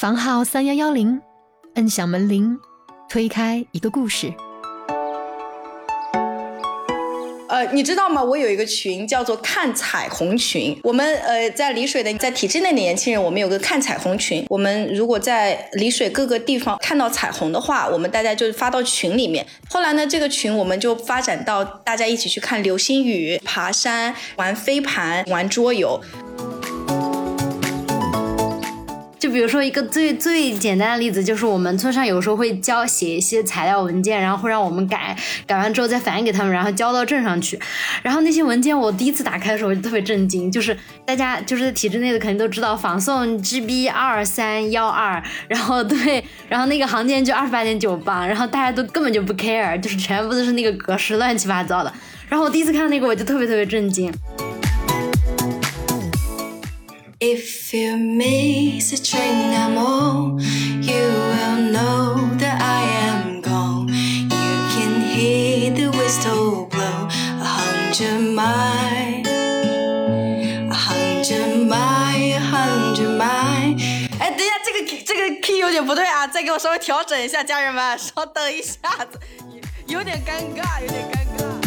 房号三幺幺零，摁响门铃，推开一个故事。呃，你知道吗？我有一个群叫做“看彩虹群”。我们呃，在丽水的，在体制内的年轻人，我们有个看彩虹群。我们如果在丽水各个地方看到彩虹的话，我们大家就发到群里面。后来呢，这个群我们就发展到大家一起去看流星雨、爬山、玩飞盘、玩桌游。比如说一个最最简单的例子，就是我们村上有时候会交写一些材料文件，然后会让我们改，改完之后再反映给他们，然后交到镇上去。然后那些文件我第一次打开的时候我就特别震惊，就是大家就是在体制内的肯定都知道仿宋 GB 二三幺二，然后对，然后那个行间就二十八点九磅，然后大家都根本就不 care，就是全部都是那个格式乱七八糟的。然后我第一次看到那个我就特别特别震惊。If you miss a train I'm on, you will know that I am gone. You can hear the whistle blow a hundred miles, a hundred miles, a hundred miles. 哎，等一下，这个这个 key 有点不对啊，再给我稍微调整一下，家人们，稍等一下子，有点尴尬，有点尴尬。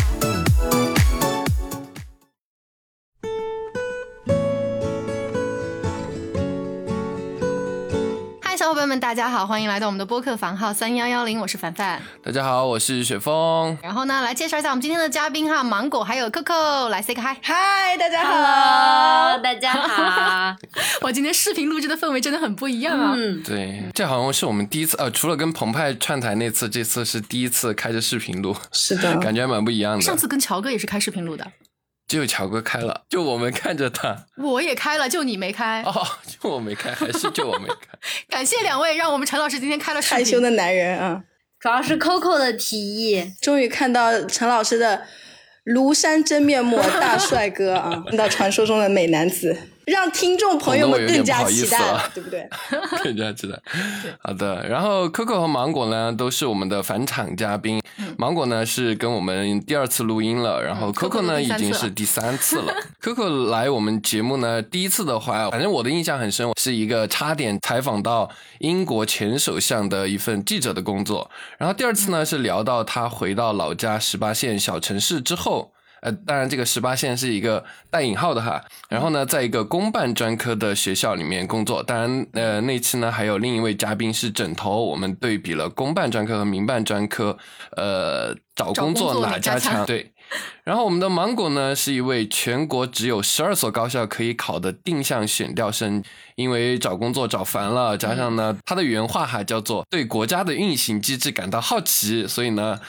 小伙伴们，大家好，欢迎来到我们的播客房号三幺幺零，我是凡凡。大家好，我是雪峰。然后呢，来介绍一下我们今天的嘉宾哈，芒果还有 Coco，来 say 个 hi。嗨，大家好。Hello，大家好。我今天视频录制的氛围真的很不一样啊。嗯，对，这好像是我们第一次，呃，除了跟澎湃串台那次，这次是第一次开着视频录，是的，感觉还蛮不一样的。上次跟乔哥也是开视频录的，只有乔哥开了，就我们看着他。我也开了，就你没开。哦，就我没开，还是就我没开？感谢两位，让我们陈老师今天开了。害羞的男人啊，主要是 Coco 的提议。终于看到陈老师的庐山真面目，大帅哥啊，看到传说中的美男子，让听众朋友们 更加期待对不对？更加期待。好的，然后 Coco 和芒果呢都是我们的返场嘉宾，芒果呢是跟我们第二次录音了，然后嗯 Coco 呢已经是第三次了。Coco 来我们节目呢，第一次的话，反正我的印象很深，是一个差点采访到英国前首相的一份记者的工作。然后第二次呢是聊到他回到老家十八线小城市之后。呃，当然，这个十八线是一个带引号的哈。然后呢，在一个公办专科的学校里面工作。当然，呃，那期呢还有另一位嘉宾是枕头，我们对比了公办专科和民办专科，呃，找工作哪家强强？对。然后我们的芒果呢，是一位全国只有十二所高校可以考的定向选调生，因为找工作找烦了，加上呢，他的原话哈叫做对国家的运行机制感到好奇，所以呢。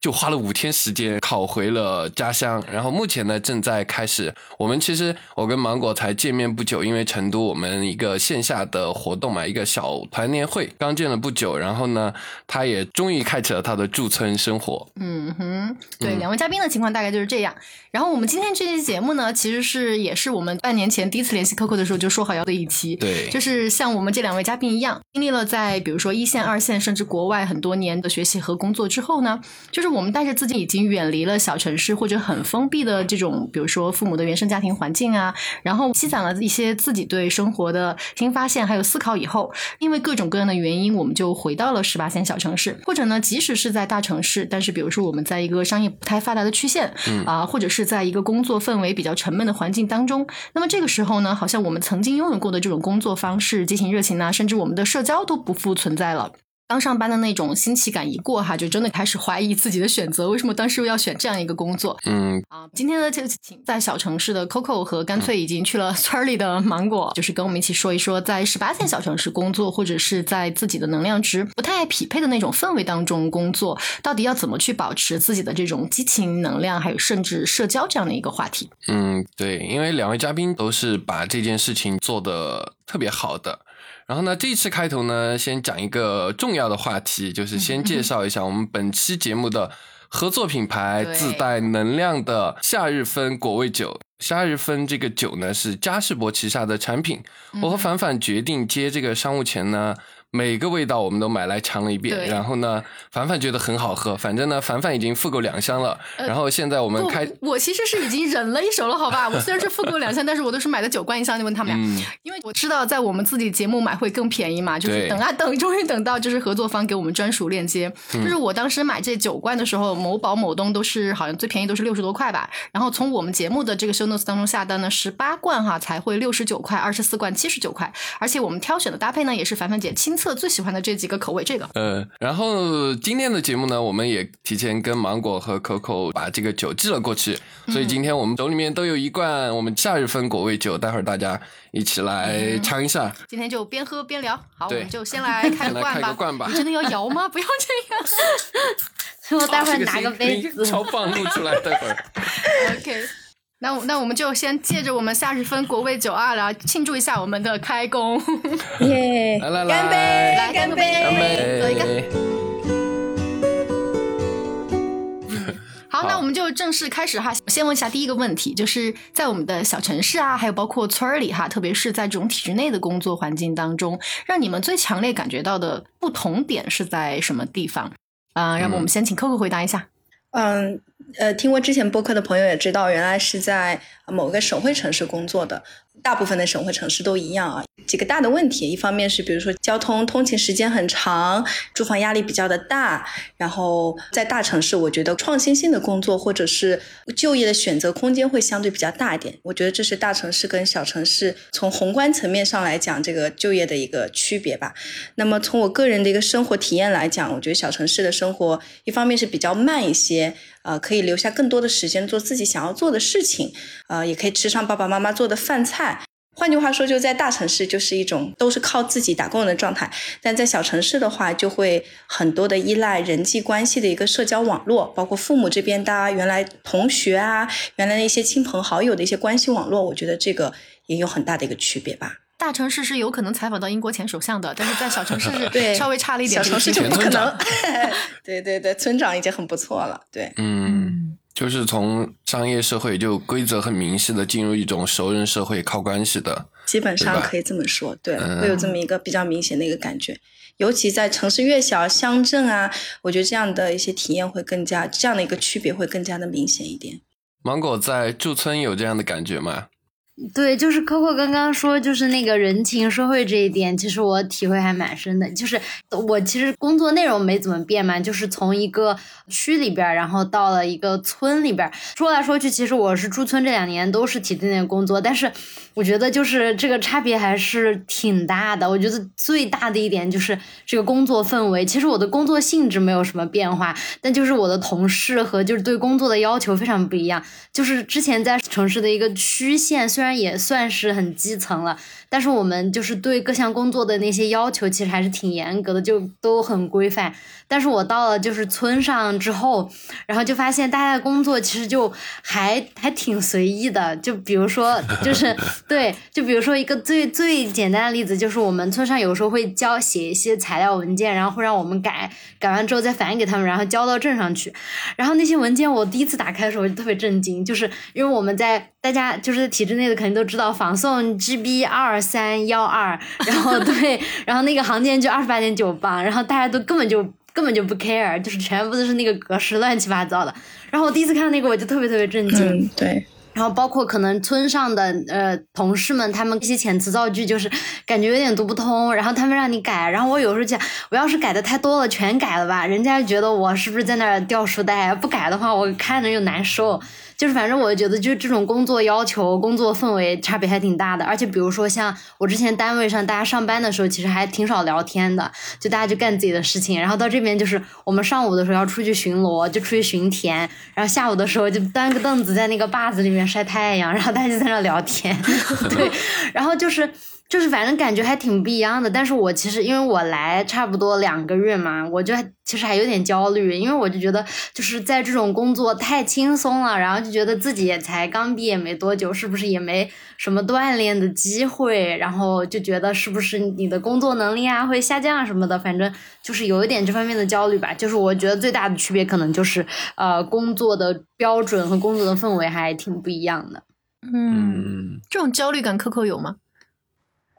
就花了五天时间考回了家乡，然后目前呢正在开始。我们其实我跟芒果才见面不久，因为成都我们一个线下的活动嘛，一个小团年会，刚见了不久，然后呢，他也终于开启了他的驻村生活。嗯哼，对，两位嘉宾的情况大概就是这样。然后我们今天这期节目呢，其实是也是我们半年前第一次联系 Coco 的时候就说好要的一期。对就是像我们这两位嘉宾一样，经历了在比如说一线、二线甚至国外很多年的学习和工作之后呢，就是我们带着自己已经远离了小城市或者很封闭的这种，比如说父母的原生家庭环境啊，然后积攒了一些自己对生活的新发现还有思考以后，因为各种各样的原因，我们就回到了十八线小城市，或者呢，即使是在大城市，但是比如说我们在一个商业不太发达的区县，啊、或者是在一个工作氛围比较沉闷的环境当中，那么这个时候呢，好像我们曾经拥有过的这种工作方式、激情、热情啊，甚至我们的社交都不复存在了。刚上班的那种新奇感一过哈，就真的开始怀疑自己的选择，为什么当时要选这样一个工作？嗯，啊，今天呢，就请在小城市的 Coco 和干脆已经去了村儿里的芒果，就是跟我们一起说一说，在十八线小城市工作，或者是在自己的能量值不太匹配的那种氛围当中工作，到底要怎么去保持自己的这种激情、能量，还有甚至社交这样的一个话题。嗯，对，因为两位嘉宾都是把这件事情做得特别好的。然后呢，这一次开头呢，先讲一个重要的话题，就是先介绍一下我们本期节目的合作品牌自带能量的夏日芬果味酒。夏日芬这个酒呢是嘉士伯旗下的产品。我和凡凡决定接这个商务前呢，每个味道我们都买来尝了一遍。对然后呢，凡凡觉得很好喝，反正呢，凡凡已经复购两箱了。然后现在我们开，我其实是已经忍了一手了，好吧？我虽然是复购两箱，但是我都是买的九罐一箱。你问他们俩，嗯因为我知道在我们自己节目买会更便宜嘛，就是等啊等，终于等到就是合作方给我们专属链接。嗯就是我当时买这九罐的时候，某宝、某东都是好像最便宜都是六十多块吧。然后从我们节目的这个 show notes 当中下单呢，十八罐哈才会六十九块，二十四罐七十九块。而且我们挑选的搭配呢，也是凡凡姐亲测最喜欢的这几个口味。这个呃，然后今天的节目呢，我们也提前跟芒果和 Coco 把这个酒寄了过去，所以今天我们手里面都有一罐我们夏日风果味酒，待会儿大家一起来尝一下。今天就边喝边聊。好，我们就先来开先 来开个罐吧。个罐吧你真的要摇吗？不要这样。我待会儿拿个个杯子。超棒录出来，待会儿。OK，那我那我们就先借着我们夏日分国味九二，来庆祝一下我们的开工。耶！来来来，干杯！来干干杯干杯！喝一个！好，那我们就正式开始哈。先问一下第一个问题，就是在我们的小城市啊，还有包括村儿里哈，特别是在这种体制内的工作环境当中，让你们最强烈感觉到的不同点是在什么地方？啊、让我们先请 Coco 回答一下。嗯，呃，听过之前播客的朋友也知道，原来是在某个省会城市工作的。大部分的省会城市都一样啊，几个大的问题，一方面是比如说交通通勤时间很长，住房压力比较的大，然后在大城市，我觉得创新性的工作或者是就业的选择空间会相对比较大一点。我觉得这是大城市跟小城市从宏观层面上来讲这个就业的一个区别吧。那么从我个人的一个生活体验来讲，我觉得小城市的生活一方面是比较慢一些，呃，可以留下更多的时间做自己想要做的事情，呃，也可以吃上爸爸妈妈做的饭菜。换句话说，就在大城市就是一种都是靠自己打工人的状态，但在小城市的话，就会很多的依赖人际关系的一个社交网络，包括父母这边大家原来同学啊，原来的一些亲朋好友的一些关系网络，我觉得这个也有很大的一个区别吧。大城市是有可能采访到英国前首相的，但是在小城市 对是稍微差了一点小城市。就不可能。对对对，村长已经很不错了。对，嗯，就是从商业社会就规则很明晰的进入一种熟人社会，靠关系的。基本上可以这么说，对，嗯会有这么一个比较明显的一个感觉。尤其在城市越小、乡镇啊，我觉得这样的一些体验会更加，这样的一个区别会更加的明显一点。芒果在驻村有这样的感觉吗？对，就是 Coco 刚刚说，就是那个人情社会这一点，其实我体会还蛮深的。就是我其实工作内容没怎么变嘛，就是从一个区里边，然后到了一个村里边。说来说去，其实我是驻村这两年都是体制内工作，但是我觉得就是这个差别还是挺大的。我觉得最大的一点就是这个工作氛围。其实我的工作性质没有什么变化，但就是我的同事和就是对工作的要求非常不一样。就是之前在城市的一个区县，虽然也算是很基层了，但是我们就是对各项工作的那些要求其实还是挺严格的，就都很规范。但是我到了就是村上之后，然后就发现大家的工作其实就还还挺随意的。就比如说，就是 对，就比如说一个最最简单的例子，就是我们村上有时候会交写一些材料文件，然后会让我们改，改完之后再反映给他们，然后交到镇上去。然后那些文件我第一次打开的时候，我就特别震惊，就是因为我们在大家就是体制内的肯定都知道仿宋 GB 二三幺二，然后 对，然后那个行件就二十八点九磅，然后大家都根本就根本就不 care，就是全部都是那个格式乱七八糟的。然后我第一次看到那个，我就特别特别震惊。嗯，对，然后包括可能村上的呃同事们，他们一些遣词造句就是感觉有点读不通，然后他们让你改，然后我有时候讲，我要是改的太多了，全改了吧，人家觉得我是不是在那儿掉书袋？不改的话，我看着又难受。就是反正我觉得，就这种工作要求、工作氛围差别还挺大的。而且比如说像我之前单位上，大家上班的时候其实还挺少聊天的，就大家就干自己的事情。然后到这边就是我们上午的时候要出去巡逻，就出去巡田，然后下午的时候就端个凳子在那个坝子里面晒太阳，然后大家就在那聊天。对，然后就是。就是反正感觉还挺不一样的，但是我其实因为我来差不多两个月嘛，我就其实还有点焦虑，因为我就觉得就是在这种工作太轻松了，然后就觉得自己也才刚毕业没多久，是不是也没什么锻炼的机会，然后就觉得是不是你的工作能力啊会下降什么的，反正就是有一点这方面的焦虑吧。就是我觉得最大的区别可能就是呃工作的标准和工作的氛围还挺不一样的。嗯，嗯，这种焦虑感，Coco 有吗？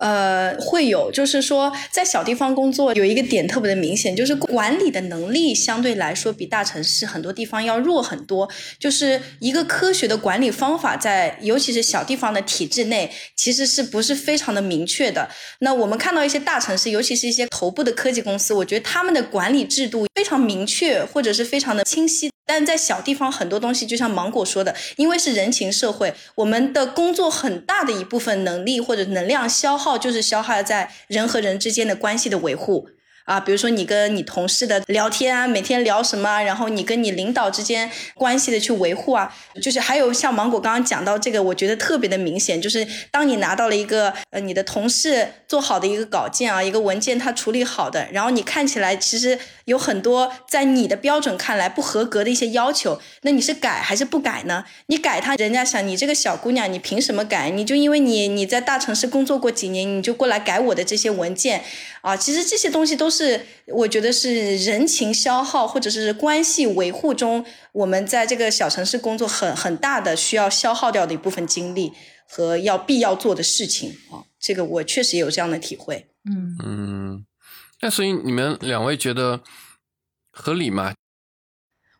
呃，会有，就是说，在小地方工作有一个点特别的明显，就是管理的能力相对来说比大城市很多地方要弱很多。就是一个科学的管理方法，在尤其是小地方的体制内，其实是不是非常的明确的。那我们看到一些大城市，尤其是一些头部的科技公司，我觉得他们的管理制度非常明确，或者是非常的清晰。但在小地方，很多东西就像芒果说的，因为是人情社会，我们的工作很大的一部分能力或者能量消耗，就是消耗在人和人之间的关系的维护。啊，比如说你跟你同事的聊天啊，每天聊什么，然后你跟你领导之间关系的去维护啊，就是还有像芒果刚刚讲到这个，我觉得特别的明显，就是当你拿到了一个呃你的同事做好的一个稿件啊，一个文件他处理好的，然后你看起来其实有很多在你的标准看来不合格的一些要求，那你是改还是不改呢？你改他，人家想你这个小姑娘，你凭什么改？你就因为你你在大城市工作过几年，你就过来改我的这些文件啊？其实这些东西都是。是，我觉得是人情消耗或者是关系维护中，我们在这个小城市工作很很大的需要消耗掉的一部分精力和要必要做的事情啊。这个我确实有这样的体会。嗯嗯，那所以你们两位觉得合理吗？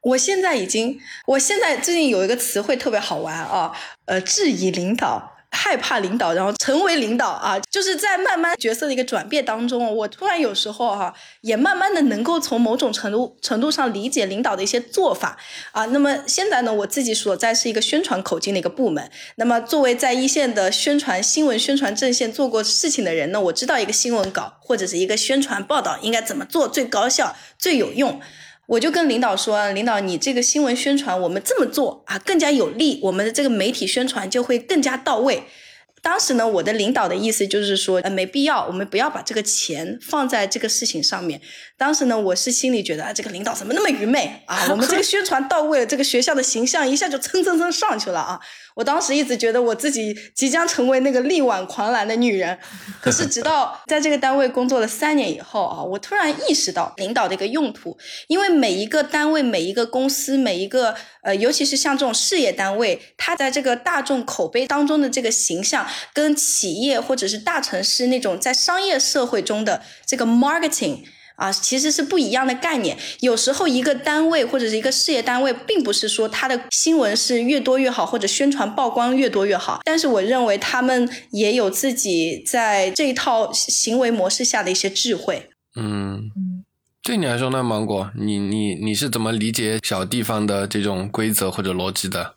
我现在已经，我现在最近有一个词汇特别好玩啊，呃，质疑领导。害怕领导，然后成为领导啊，就是在慢慢角色的一个转变当中，我突然有时候哈，也慢慢的能够从某种程度程度上理解领导的一些做法啊。那么现在呢，我自己所在是一个宣传口径的一个部门，那么作为在一线的宣传新闻宣传阵线做过事情的人呢，我知道一个新闻稿或者是一个宣传报道应该怎么做最高效、最有用。我就跟领导说，领导，你这个新闻宣传我们这么做啊，更加有利，我们的这个媒体宣传就会更加到位。当时呢，我的领导的意思就是说，呃，没必要，我们不要把这个钱放在这个事情上面。当时呢，我是心里觉得，啊，这个领导怎么那么愚昧啊？我们这个宣传到位了，这个学校的形象一下就蹭蹭蹭上去了啊！我当时一直觉得我自己即将成为那个力挽狂澜的女人，可是直到在这个单位工作了三年以后啊，我突然意识到领导的一个用途，因为每一个单位、每一个公司、每一个呃，尤其是像这种事业单位，它在这个大众口碑当中的这个形象，跟企业或者是大城市那种在商业社会中的这个 marketing。啊，其实是不一样的概念。有时候一个单位或者是一个事业单位，并不是说它的新闻是越多越好，或者宣传曝光越多越好。但是我认为他们也有自己在这一套行为模式下的一些智慧。嗯，对你来说呢，芒果，你你你是怎么理解小地方的这种规则或者逻辑的？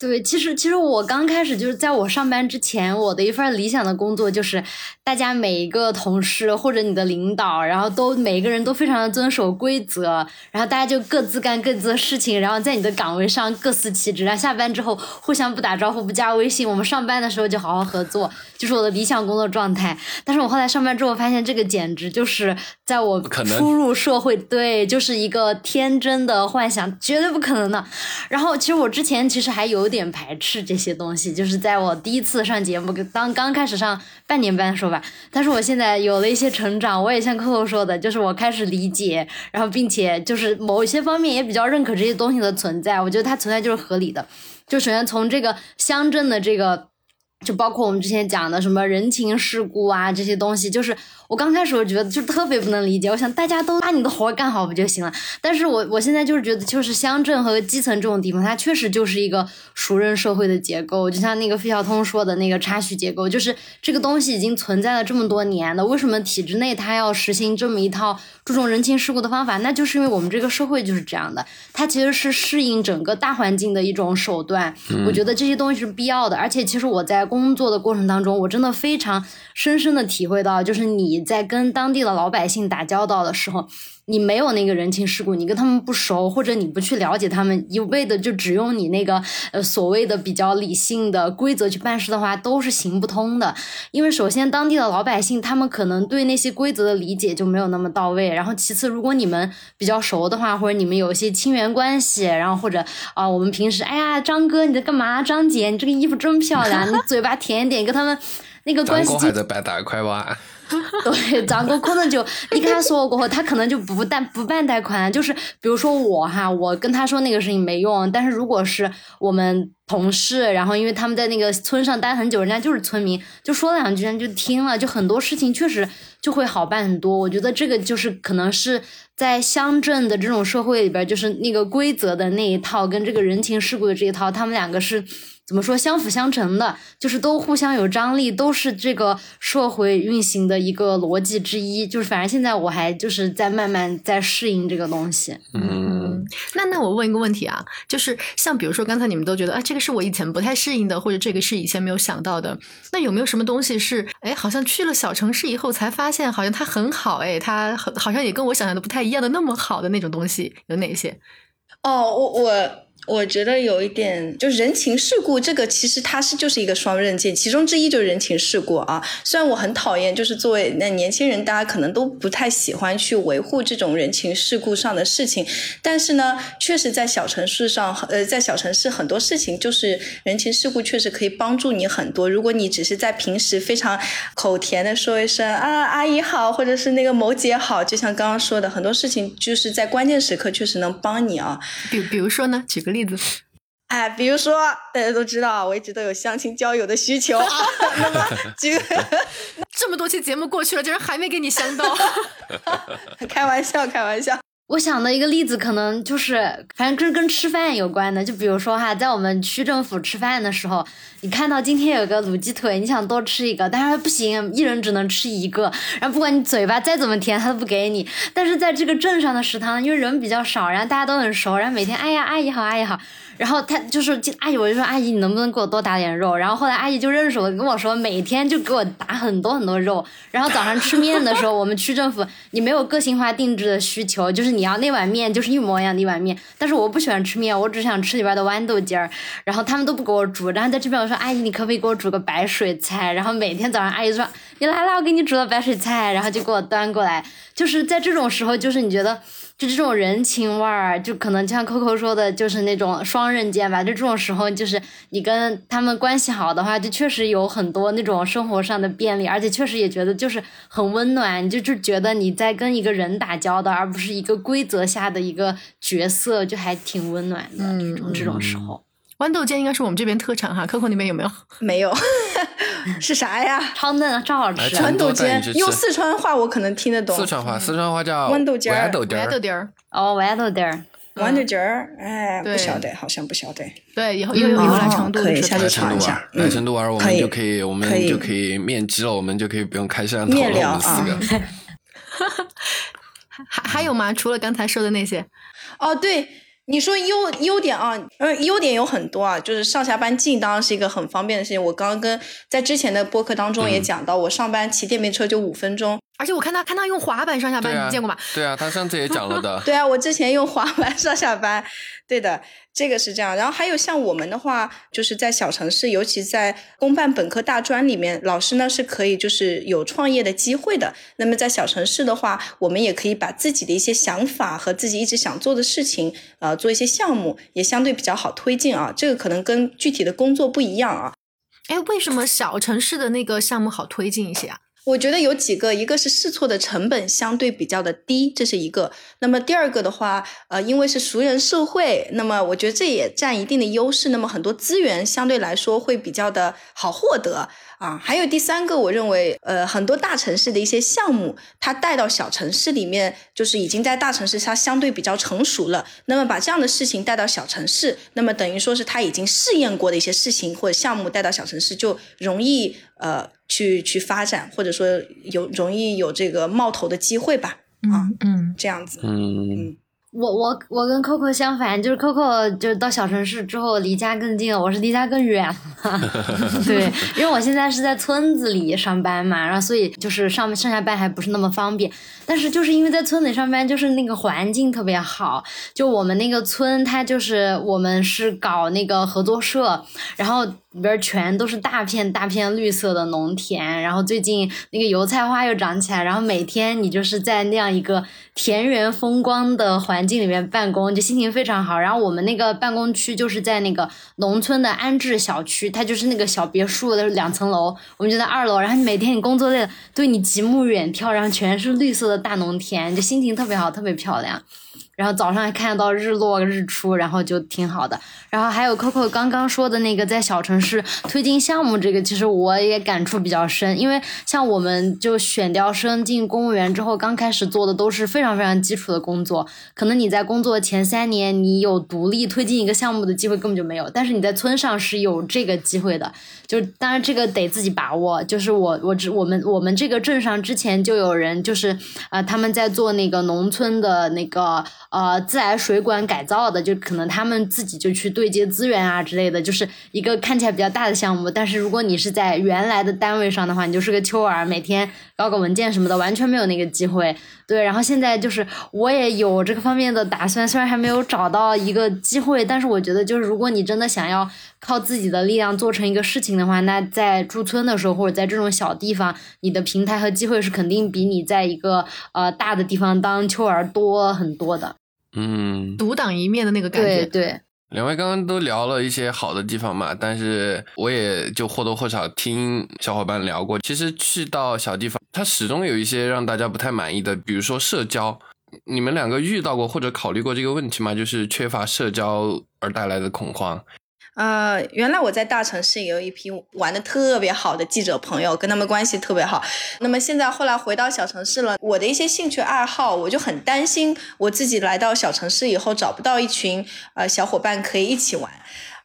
对，其实其实我刚开始就是在我上班之前，我的一份理想的工作就是，大家每一个同事或者你的领导，然后都每一个人都非常的遵守规则，然后大家就各自干各自的事情，然后在你的岗位上各司其职，然后下班之后互相不打招呼不加微信，我们上班的时候就好好合作，就是我的理想工作状态。但是我后来上班之后发现，这个简直就是在我初入社会，对，就是一个天真的幻想，绝对不可能的。然后其实我之前其实还有。点排斥这些东西，就是在我第一次上节目，当刚开始上半年班的时候吧。但是我现在有了一些成长，我也像扣扣说的，就是我开始理解，然后并且就是某一些方面也比较认可这些东西的存在。我觉得它存在就是合理的。就首先从这个乡镇的这个。就包括我们之前讲的什么人情世故啊，这些东西，就是我刚开始我觉得就特别不能理解。我想大家都把你的活干好不就行了？但是我我现在就是觉得，就是乡镇和基层这种地方，它确实就是一个熟人社会的结构。就像那个费孝通说的那个差序结构，就是这个东西已经存在了这么多年了，为什么体制内它要实行这么一套注重人情世故的方法？那就是因为我们这个社会就是这样的，它其实是适应整个大环境的一种手段。我觉得这些东西是必要的，而且其实我在。工作的过程当中，我真的非常深深的体会到，就是你在跟当地的老百姓打交道的时候。你没有那个人情世故，你跟他们不熟，或者你不去了解他们，一味的就只用你那个呃所谓的比较理性的规则去办事的话，都是行不通的。因为首先当地的老百姓他们可能对那些规则的理解就没有那么到位，然后其次如果你们比较熟的话，或者你们有一些亲缘关系，然后或者啊我们平时哎呀张哥你在干嘛？张姐你这个衣服真漂亮，你嘴巴甜一点，跟他们那个关系。还在摆大块哇。对，张哥可能就你跟他说过后，他可能就不办不办贷款。就是比如说我哈，我跟他说那个事情没用，但是如果是我们同事，然后因为他们在那个村上待很久，人家就是村民，就说两句，人家就听了，就很多事情确实就会好办很多。我觉得这个就是可能是在乡镇的这种社会里边，就是那个规则的那一套跟这个人情世故的这一套，他们两个是。怎么说相辅相成的，就是都互相有张力，都是这个社会运行的一个逻辑之一。就是反正现在我还就是在慢慢在适应这个东西。嗯，那那我问一个问题啊，就是像比如说刚才你们都觉得，哎，这个是我以前不太适应的，或者这个是以前没有想到的，那有没有什么东西是，哎，好像去了小城市以后才发现，好像它很好，哎，它很好像也跟我想象的不太一样的那么好的那种东西，有哪些？哦，我我。我觉得有一点，就是人情世故这个，其实它是就是一个双刃剑，其中之一就是人情世故啊。虽然我很讨厌，就是作为那年轻人，大家可能都不太喜欢去维护这种人情世故上的事情，但是呢，确实在小城市上，呃，在小城市很多事情就是人情世故确实可以帮助你很多。如果你只是在平时非常口甜的说一声啊阿姨好，或者是那个某姐好，就像刚刚说的，很多事情就是在关键时刻确实能帮你啊。比比如说呢，举个。例子，哎，比如说大家都知道，我一直都有相亲交友的需求啊。那么，这么多期节目过去了，竟然还没给你相到，开玩笑，开玩笑。我想的一个例子，可能就是，反正跟跟吃饭有关的。就比如说哈，在我们区政府吃饭的时候，你看到今天有个卤鸡腿，你想多吃一个，但是不行，一人只能吃一个。然后不管你嘴巴再怎么甜，他都不给你。但是在这个镇上的食堂，因为人比较少，然后大家都很熟，然后每天，哎呀，阿姨好，阿姨好。然后他就是阿姨，我就说阿姨，你能不能给我多打点肉？然后后来阿姨就认识我，跟我说每天就给我打很多很多肉。然后早上吃面的时候，我们区政府你没有个性化定制的需求，就是你要那碗面就是一模一样的一碗面。但是我不喜欢吃面，我只想吃里边的豌豆尖儿。然后他们都不给我煮。然后在这边我说阿姨，你可不可以给我煮个白水菜？然后每天早上阿姨说你来了，我给你煮了白水菜，然后就给我端过来。就是在这种时候，就是你觉得。就这种人情味儿，就可能像 Coco 说的，就是那种双刃剑吧。就这种时候，就是你跟他们关系好的话，就确实有很多那种生活上的便利，而且确实也觉得就是很温暖。你就就觉得你在跟一个人打交道，而不是一个规则下的一个角色，就还挺温暖的。这种这种时候。豌豆尖应该是我们这边特产哈，Coco 那边有没有？没有，是啥呀？超嫩，超好吃。豌豆尖用四川话我可能听得懂。四川话，四川话叫豌豆尖儿。豌豆尖儿。哦，豌豆尖儿。豌豆尖儿，哎，不晓得，好像不晓得。对，以后以后来成都，可以下去尝一下。来成都玩，我们就可以，我们就可以面基了，我们就可以不用开摄像头了。我们四个。还还有吗？除了刚才说的那些？哦，对。你说优优点啊，嗯，优点有很多啊，就是上下班近当然是一个很方便的事情。我刚刚跟在之前的播客当中也讲到，我上班骑电瓶车就五分钟，而且我看他看他用滑板上下班，你见过吗？对啊，他上次也讲了的。对啊，我之前用滑板上下班。对的，这个是这样。然后还有像我们的话，就是在小城市，尤其在公办本科大专里面，老师呢是可以就是有创业的机会的。那么在小城市的话，我们也可以把自己的一些想法和自己一直想做的事情，呃，做一些项目，也相对比较好推进啊。这个可能跟具体的工作不一样啊。哎，为什么小城市的那个项目好推进一些啊？我觉得有几个，一个是试错的成本相对比较的低，这是一个。那么第二个的话，呃，因为是熟人社会，那么我觉得这也占一定的优势。那么很多资源相对来说会比较的好获得啊。还有第三个，我认为，呃，很多大城市的一些项目，它带到小城市里面，就是已经在大城市它相对比较成熟了。那么把这样的事情带到小城市，那么等于说是他已经试验过的一些事情或者项目带到小城市，就容易呃。去去发展，或者说有容易有这个冒头的机会吧，啊，嗯，这样子，嗯。我我我跟 Coco 相反，就是 Coco 就是到小城市之后离家更近，我是离家更远了。对，因为我现在是在村子里上班嘛，然后所以就是上上下班还不是那么方便。但是就是因为在村里上班，就是那个环境特别好。就我们那个村，它就是我们是搞那个合作社，然后里边全都是大片大片绿色的农田，然后最近那个油菜花又长起来，然后每天你就是在那样一个田园风光的环。环境里面办公就心情非常好，然后我们那个办公区就是在那个农村的安置小区，它就是那个小别墅的两层楼，我们就在二楼，然后每天你工作累了，对你极目远眺，然后全是绿色的大农田，就心情特别好，特别漂亮。然后早上还看到日落日出，然后就挺好的。然后还有 Coco 刚刚说的那个在小城市推进项目，这个其实我也感触比较深，因为像我们就选调生进公务员之后，刚开始做的都是非常非常基础的工作，可能你在工作前三年，你有独立推进一个项目的机会根本就没有，但是你在村上是有这个机会的，就当然这个得自己把握。就是我我只我们我们这个镇上之前就有人就是啊、他们在做那个农村的那个呃自来水管改造的，就可能他们自己就去对接资源啊之类的，就是一个看起来比较大的项目。但是如果你是在原来的单位上的话，你就是个秋儿，每天搞搞文件什么的，完全没有那个机会。对，然后现在就是我也有这个方面的打算，虽然还没有找到一个机会，但是我觉得就是如果你真的想要靠自己的力量做成一个事情的话，那在驻村的时候或者在这种小地方，你的平台和机会是肯定比你在一个呃大的地方当秋儿多很多的。嗯，独当一面的那个感觉。对对，两位刚刚都聊了一些好的地方嘛，但是我也就或多或少听小伙伴聊过，其实去到小地方，它始终有一些让大家不太满意的，比如说社交。你们两个遇到过或者考虑过这个问题吗？就是缺乏社交而带来的恐慌。呃，原来我在大城市也有一批玩的特别好的记者朋友，跟他们关系特别好。那么现在后来回到小城市了，我的一些兴趣爱好，我就很担心我自己来到小城市以后找不到一群呃小伙伴可以一起玩。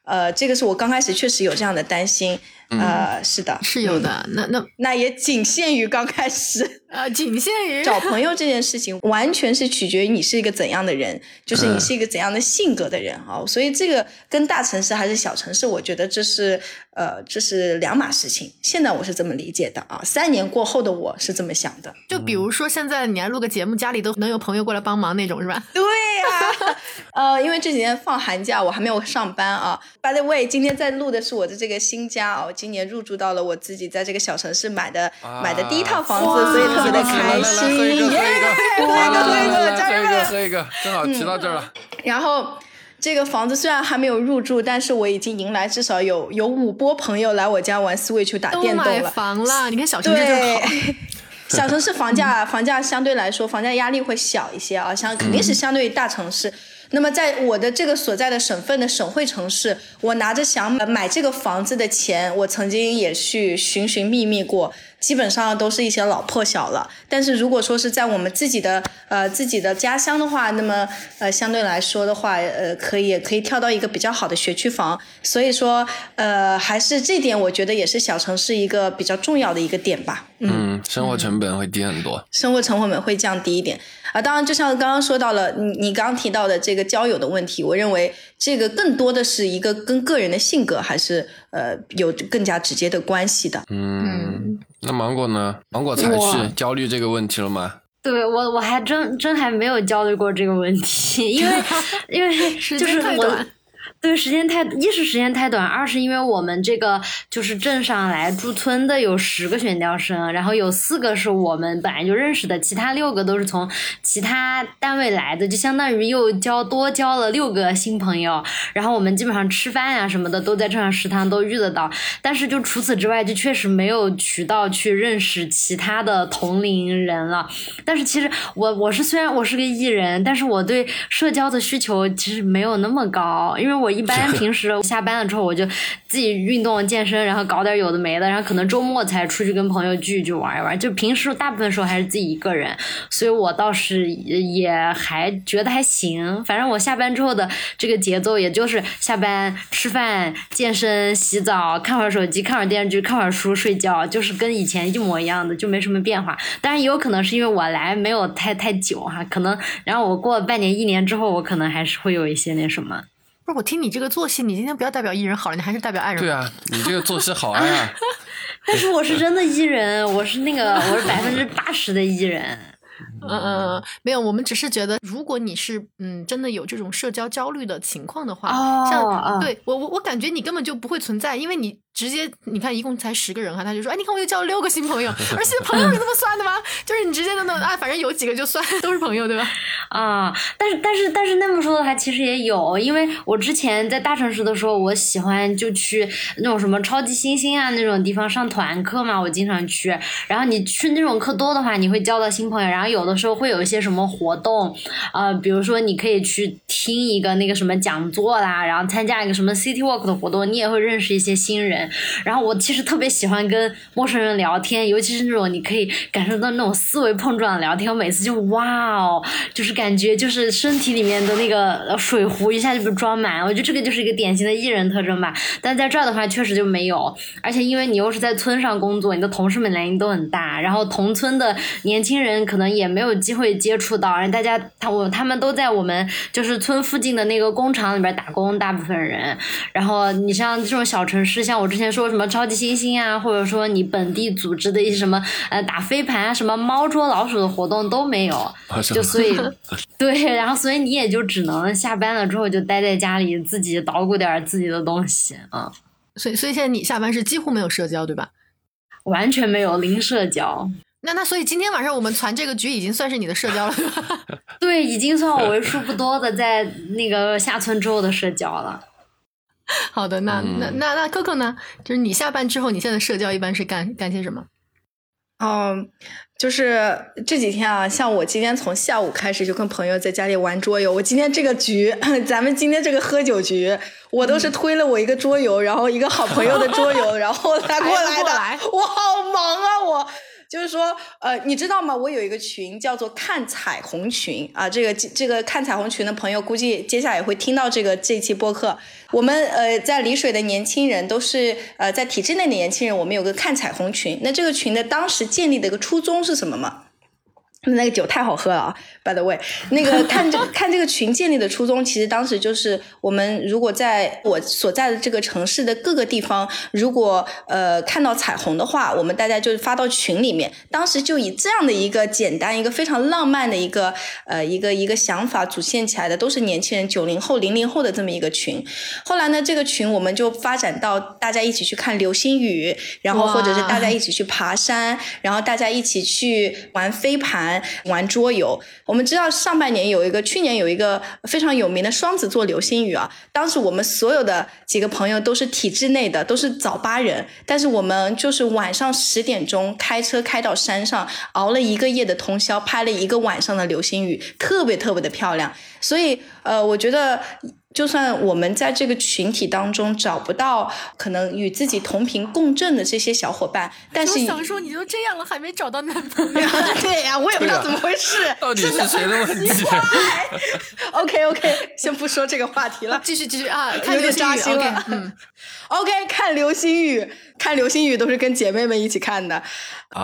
呃，这个是我刚开始确实有这样的担心。呃，是的，是有的，那那那也仅限于刚开始。呃，仅限于 找朋友这件事情，完全是取决于你是一个怎样的人，就是你是一个怎样的性格的人啊。所以这个跟大城市还是小城市，我觉得这是呃这是两码事情。现在我是这么理解的啊，三年过后的我是这么想的。就比如说现在你来录个节目，家里都能有朋友过来帮忙那种，是吧？对呀、呃，因为这几天放寒假，我还没有上班啊。By the way，今天在录的是我的这个新家啊，我今年入住到了我自己在这个小城市买的、买的第一套房子，所以特别的开心。喝一个，喝一个，喝一个，喝一个，喝一个，喝一个，正好提到这儿了。然后这个房子虽然还没有入住，但是我已经迎来至少有有五波朋友来我家玩 Switch 打电动了。房了，你看小城市就对好。小城市房价房价相对来说房价压力会小一些啊，相肯定是相对于大城市。那么在我的这个所在的省份的省会城市，我拿着想买这个房子的钱，我曾经也去寻寻觅觅过，基本上都是一些老破小了。但是如果说是在我们自己的呃自己的家乡的话，那么呃相对来说的话，呃可以可以跳到一个比较好的学区房。所以说呃还是这点，我觉得也是小城市一个比较重要的一个点吧。嗯，生活成本会低很多。生活成本会降低一点啊。当然，就像刚刚说到了，你你刚刚提到的这个交友的问题，我认为这个更多的是一个跟个人的性格还是呃有更加直接的关系的。嗯，那芒果呢？芒果才是焦虑这个问题了吗？对我我还真真还没有焦虑过这个问题，因为 因为时间就是我太短。对，时间太一是时间太短，二是因为我们这个就是镇上来驻村的有十个选调生，然后有四个是我们本来就认识的，其他六个都是从其他单位来的，就相当于又交多交了六个新朋友。然后我们基本上吃饭呀、什么的都在镇上食堂都遇得到，但是就除此之外，就确实没有渠道去认识其他的同龄人了。但是其实我我是虽然我是个艺人，但是我对社交的需求其实没有那么高，因为我一般平时 下班了之后我就自己运动健身，然后搞点有的没的，然后可能周末才出去跟朋友聚一聚玩一玩，就平时大部分时候还是自己一个人，所以我倒是也也还觉得还行。反正我下班之后的这个节奏，也就是下班吃饭、健身、洗澡、看会儿手机、看会儿电视剧、看会儿书、睡觉，就是跟以前一模一样的，就没什么变化。当然也有可能是因为我来没有太太久哈，可能然后我过了半年、一年之后，我可能还是会有一些那什么。不是我听你这个作息，你今天不要代表艺人好了，你还是代表爱人。对啊，你这个作息好爱啊！但是我是真的艺人，我是那个我是百分之八十的艺人。嗯嗯嗯，没有，我们只是觉得，如果你是嗯真的有这种社交焦虑的情况的话，哦像哦对我我我感觉你根本就不会存在，因为你直接你看一共才十个人哈，他就说哎你看我又交了六个新朋友，而且朋友是这么算的吗？就是你直接的那啊反正有几个就算都是朋友对吧？啊，但是但是但是那么说的话，其实也有，因为我之前在大城市的时候，我喜欢就去那种什么超级星星啊那种地方上团课嘛，我经常去。然后你去那种课多的话，你会交到新朋友，然后有的的时候会有一些什么活动，呃，比如说你可以去听一个那个什么讲座啦，然后参加一个什么 City Walk 的活动，你也会认识一些新人。然后我其实特别喜欢跟陌生人聊天，尤其是那种你可以感受到那种思维碰撞的聊天，我每次就哇哦，就是感觉就是身体里面的那个水壶一下就被装满。我觉得这个就是一个典型的艺人特征吧。但在这儿的话，确实就没有，而且因为你又是在村上工作，你的同事们年龄都很大，然后同村的年轻人可能也没有机会接触到，然后大家他我他们都在我们就是村附近的那个工厂里边打工，大部分人。然后你像这种小城市，像我之前说什么超级星星啊，或者说你本地组织的一些什么呃打飞盘啊、什么猫捉老鼠的活动都没有，就所以 对，然后所以你也就只能下班了之后就待在家里自己捣鼓点自己的东西啊。所以所以现在你下班是几乎没有社交，对吧？完全没有零社交。那那所以今天晚上我们传这个局已经算是你的社交了，对吧？对，已经算我为数不多的在那个下村之后的社交了。好的，那那那那 Coco 呢？就是你下班之后，你现在社交一般是干干些什么？嗯，就是这几天啊，像我今天从下午开始就跟朋友在家里玩桌游。我今天这个局，咱们今天这个喝酒局，我都是推了我一个桌游，然后一个好朋友的桌游，然后他过来的。我好忙啊，我。就是说，呃，你知道吗？我有一个群叫做“看彩虹群”啊，这个这个看彩虹群的朋友，估计接下来也会听到这个这期播客。我们呃，在丽水的年轻人都是呃，在体制内的年轻人，我们有个看彩虹群。那这个群的当时建立的一个初衷是什么吗？那个酒太好喝了啊！By the way，那个 看这看这个群建立的初衷，其实当时就是我们如果在我所在的这个城市的各个地方，如果呃看到彩虹的话，我们大家就发到群里面。当时就以这样的一个简单、一个非常浪漫的一个呃一个一个想法组建起来的，都是年轻人九零后、零零后的这么一个群。后来呢，这个群我们就发展到大家一起去看流星雨，然后或者是大家一起去爬山，然后大家一起去玩飞盘。玩桌游，我我们知道上半年有一个，去年有一个非常有名的双子座流星雨啊。当时我们所有的几个朋友都是体制内的，都是早八人，但是我们就是晚上十点钟开车开到山上，熬了一个夜的通宵，拍了一个晚上的流星雨，特别特别的漂亮。所以，呃，我觉得。就算我们在这个群体当中找不到可能与自己同频共振的这些小伙伴，但是我想说，你都这样了，还没找到男朋友？对呀，我也不知道怎么回事，到底是谁的问题？OK OK，先不说这个话题了，继续继续啊，有点扎心了。嗯，OK，看流星雨，看流星雨都是跟姐妹们一起看的。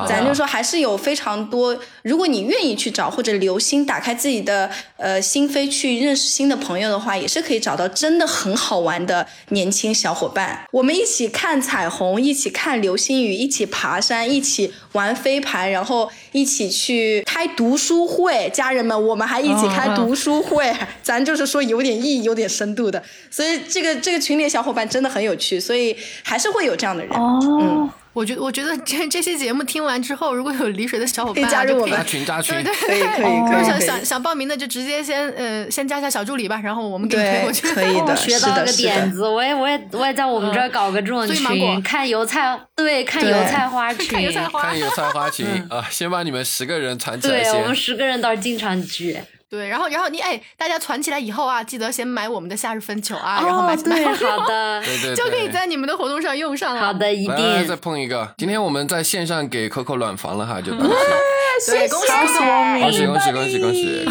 咱就说还是有非常多，如果你愿意去找或者留心打开自己的呃心扉去认识新的朋友的话，也是可以找到真的很好玩的年轻小伙伴。我们一起看彩虹，一起看流星雨，一起爬山，一起玩飞盘，然后一起去开读书会。家人们，我们还一起开读书会，咱就是说有点意义、有点深度的。所以这个这个群里的小伙伴真的很有趣，所以还是会有这样的人。嗯。我觉得，我觉得这这期节目听完之后，如果有离水的小伙伴，加入我们加群加群，对对，可以可以可以。想想想报名的就直接先呃先加一下小助理吧，然后我们给推过去。可以的，学到个点子，我也我也我也在我们这儿搞个这种群，看油菜，对，看油菜花群，看油菜花，看油菜花群 啊！先把你们十个人传起来，对我们十个人倒是经常聚。对，然后然后你哎，大家传起来以后啊，记得先买我们的夏日分球啊，然后买对，好的，对对，就可以在你们的活动上用上了。好的，一定。再碰一个，今天我们在线上给 Coco 暖房了哈，就 恭喜恭喜恭喜恭喜恭喜！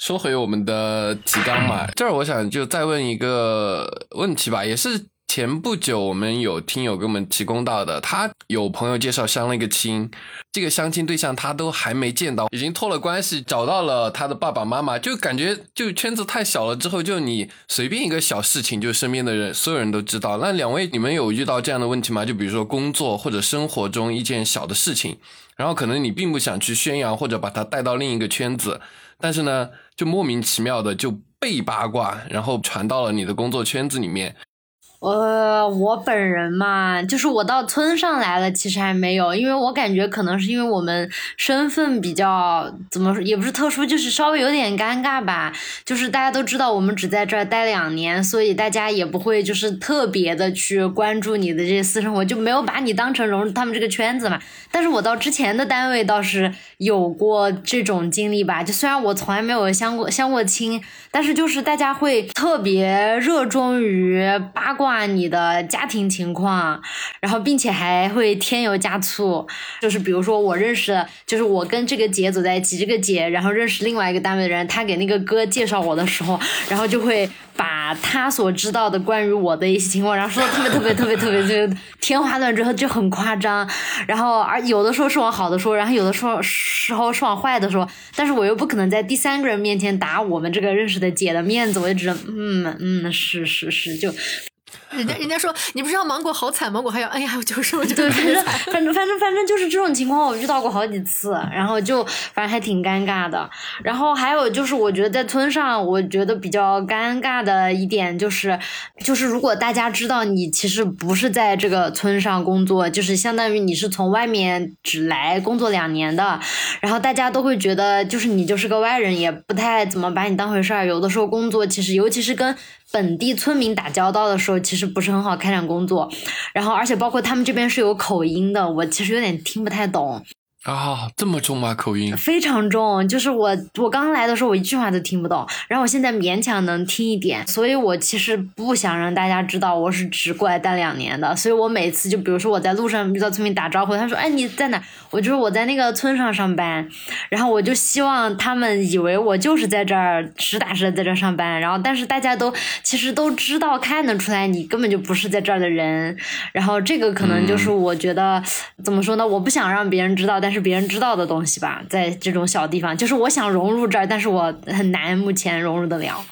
说回我们的提纲嘛，这儿我想就再问一个问题吧，也是。前不久，我们有听友给我们提供到的，他有朋友介绍相了一个亲，这个相亲对象他都还没见到，已经托了关系找到了他的爸爸妈妈，就感觉就圈子太小了。之后就你随便一个小事情，就身边的人所有人都知道。那两位，你们有遇到这样的问题吗？就比如说工作或者生活中一件小的事情，然后可能你并不想去宣扬或者把它带到另一个圈子，但是呢，就莫名其妙的就被八卦，然后传到了你的工作圈子里面。呃，我本人嘛，就是我到村上来了，其实还没有，因为我感觉可能是因为我们身份比较怎么说，也不是特殊，就是稍微有点尴尬吧。就是大家都知道我们只在这儿待两年，所以大家也不会就是特别的去关注你的这些私生活，就没有把你当成融入他们这个圈子嘛。但是我到之前的单位倒是有过这种经历吧，就虽然我从来没有相过相过亲，但是就是大家会特别热衷于八卦。你的家庭情况，然后并且还会添油加醋，就是比如说我认识，就是我跟这个姐走在一起，这个姐然后认识另外一个单位的人，他给那个哥介绍我的时候，然后就会把他所知道的关于我的一些情况，然后说的特别特别特别特别就天花乱坠，就很夸张，然后而有的时候是往好的说，然后有的时候时候是往坏的说，但是我又不可能在第三个人面前打我们这个认识的姐的面子，我就只能嗯嗯是是是就。人家人家说你不知道芒果好惨，芒果还有哎呀，我就是我就对，反正反正反正反正就是这种情况，我遇到过好几次，然后就反正还挺尴尬的。然后还有就是，我觉得在村上，我觉得比较尴尬的一点就是，就是如果大家知道你其实不是在这个村上工作，就是相当于你是从外面只来工作两年的，然后大家都会觉得就是你就是个外人，也不太怎么把你当回事儿。有的时候工作其实，尤其是跟本地村民打交道的时候，其实不是很好开展工作，然后而且包括他们这边是有口音的，我其实有点听不太懂。啊，这么重吗？口音非常重，就是我我刚来的时候我一句话都听不懂，然后我现在勉强能听一点，所以我其实不想让大家知道我是只过来待两年的，所以我每次就比如说我在路上遇到村民打招呼，他说哎你在哪？我就是我在那个村上上班，然后我就希望他们以为我就是在这儿实打实的在这儿上班，然后但是大家都其实都知道看得出来你根本就不是在这儿的人，然后这个可能就是我觉得怎么说呢？我不想让别人知道，但是别人知道的东西吧，在这种小地方，就是我想融入这儿，但是我很难目前融入得了。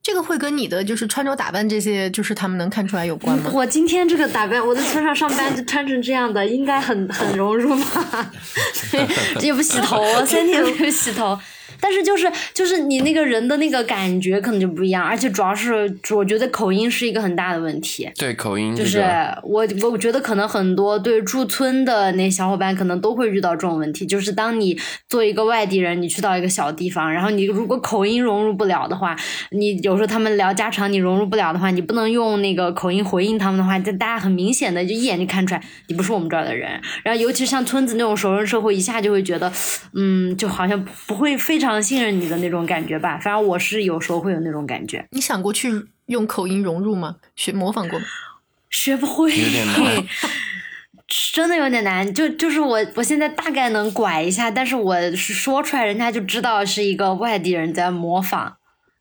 这个会跟你的就是穿着打扮这些，就是他们能看出来有关吗？我今天这个打扮，我在车上上班就穿成这样的，应该很很融入吧？也不洗头，三天没有洗头。但是就是就是你那个人的那个感觉可能就不一样，而且主要是我觉得口音是一个很大的问题。对口音，就是我我觉得可能很多对驻村的那小伙伴可能都会遇到这种问题，就是当你做一个外地人，你去到一个小地方，然后你如果口音融入不了的话，你有时候他们聊家常，你融入不了的话，你不能用那个口音回应他们的话，就大家很明显的就一眼就看出来你不是我们这儿的人。然后尤其像村子那种熟人社会，一下就会觉得，嗯，就好像不会非常。非常信任你的那种感觉吧，反正我是有时候会有那种感觉。你想过去用口音融入吗？学模仿过吗？学不会，有点难，真的有点难。就就是我，我现在大概能拐一下，但是我说出来，人家就知道是一个外地人在模仿。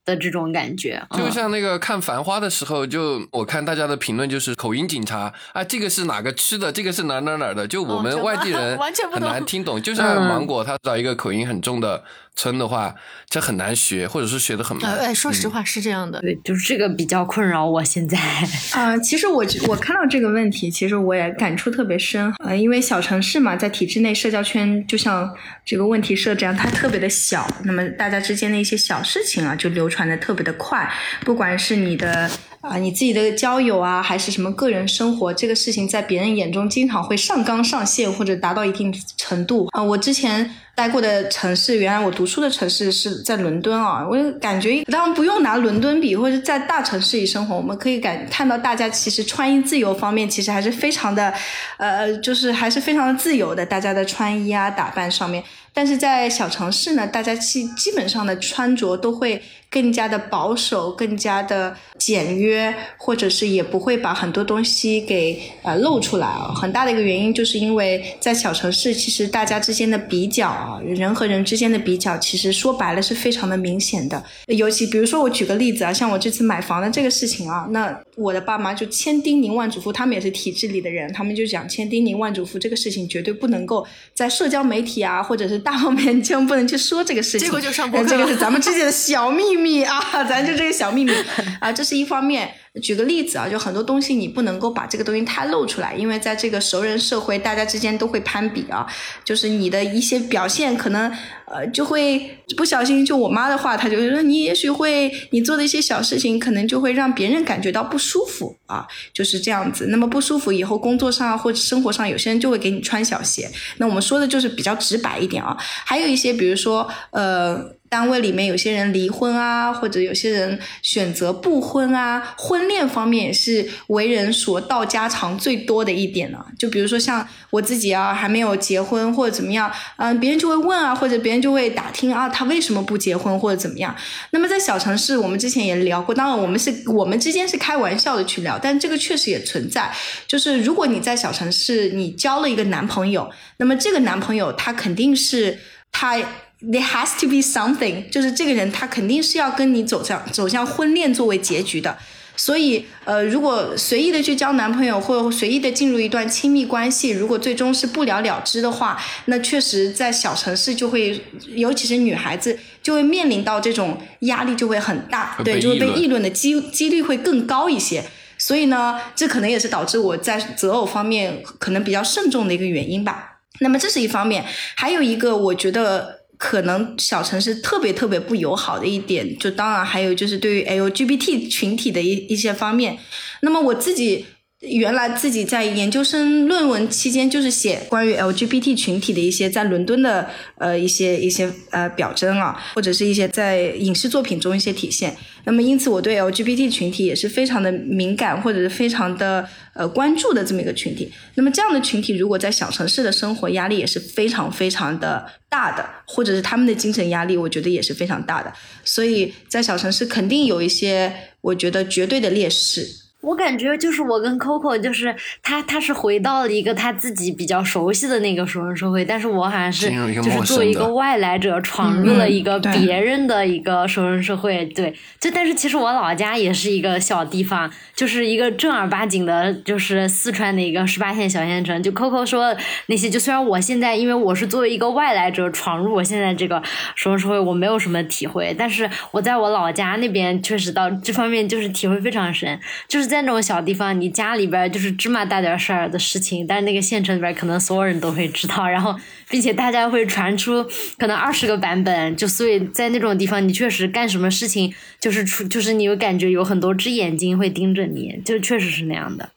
的这种感觉，就像那个看《繁花》的时候，就我看大家的评论就是口音警察啊，这个是哪个区的，这个是哪哪哪的，就我们外地人 完全很难听懂。就 像芒果，他找一个口音很重的村的话，这很难学，或者是学的很慢。哎，说实话是这样的，对，就是这个比较困扰我现在。啊，其实我我看到这个问题，其实我也感触特别深呃，因为小城市嘛，在体制内社交圈，就像这个问题设这样，它特别的小，那么大家之间的一些小事情啊，就流传。传的特别的快，不管是你的啊，你自己的交友啊，还是什么个人生活，这个事情在别人眼中经常会上纲上线，或者达到一定程度啊。我之前待过的城市，原来我读书的城市是在伦敦啊，我感觉当然不用拿伦敦比，或者在大城市里生活，我们可以感看到大家其实穿衣自由方面其实还是非常的，呃，就是还是非常的自由的，大家的穿衣啊打扮上面。但是在小城市呢，大家基基本上的穿着都会更加的保守，更加的简约，或者是也不会把很多东西给呃露出来啊。很大的一个原因就是因为在小城市，其实大家之间的比较啊，人和人之间的比较，其实说白了是非常的明显的。尤其比如说我举个例子啊，像我这次买房的这个事情啊，那我的爸妈就千叮咛万嘱咐，他们也是体制里的人，他们就讲千叮咛万嘱咐，这个事情绝对不能够在社交媒体啊，或者是。大方面千万不能去说这个事情，这个就上播这个是咱们之间的小秘密啊，咱就这个小秘密。啊，这是一方面。举个例子啊，就很多东西你不能够把这个东西太露出来，因为在这个熟人社会，大家之间都会攀比啊，就是你的一些表现可能呃就会不小心，就我妈的话，她就会说你也许会你做的一些小事情，可能就会让别人感觉到不舒服啊，就是这样子。那么不舒服以后，工作上或者生活上，有些人就会给你穿小鞋。那我们说的就是比较直白一点啊，还有一些比如说呃。单位里面有些人离婚啊，或者有些人选择不婚啊，婚恋方面也是为人所道家常最多的一点呢。就比如说像我自己啊，还没有结婚或者怎么样，嗯，别人就会问啊，或者别人就会打听啊，他为什么不结婚或者怎么样。那么在小城市，我们之前也聊过，当然我们是我们之间是开玩笑的去聊，但这个确实也存在。就是如果你在小城市，你交了一个男朋友，那么这个男朋友他肯定是他。There has to be something，就是这个人他肯定是要跟你走向走向婚恋作为结局的，所以呃，如果随意的去交男朋友，或者随意的进入一段亲密关系，如果最终是不了了之的话，那确实在小城市就会，尤其是女孩子就会面临到这种压力就会很大，对，就会被议论的机几率会更高一些。所以呢，这可能也是导致我在择偶方面可能比较慎重的一个原因吧。那么这是一方面，还有一个我觉得。可能小城市特别特别不友好的一点，就当然还有就是对于 LGBT 群体的一一些方面。那么我自己原来自己在研究生论文期间就是写关于 LGBT 群体的一些在伦敦的呃一些一些呃表征啊，或者是一些在影视作品中一些体现。那么因此我对 LGBT 群体也是非常的敏感，或者是非常的呃关注的这么一个群体。那么这样的群体如果在小城市的生活压力也是非常非常的。大的，或者是他们的精神压力，我觉得也是非常大的。所以在小城市肯定有一些，我觉得绝对的劣势。我感觉就是我跟 Coco，就是他，他是回到了一个他自己比较熟悉的那个熟人社会，但是我好像是就是作为一个外来者闯入了一个别人的一个熟人社会。对，就但是其实我老家也是一个小地方，就是一个正儿八经的，就是四川的一个十八线小县城。就 Coco 说那些，就虽然我现在因为我是作为一个外来者闯入我现在这个熟人社会，我没有什么体会，但是我在我老家那边确实到这方面就是体会非常深，就是在。在那种小地方，你家里边就是芝麻大点事儿的事情，但是那个县城里边可能所有人都会知道，然后并且大家会传出可能二十个版本，就所以在那种地方，你确实干什么事情就是出就是你有感觉有很多只眼睛会盯着你，就确实是那样的。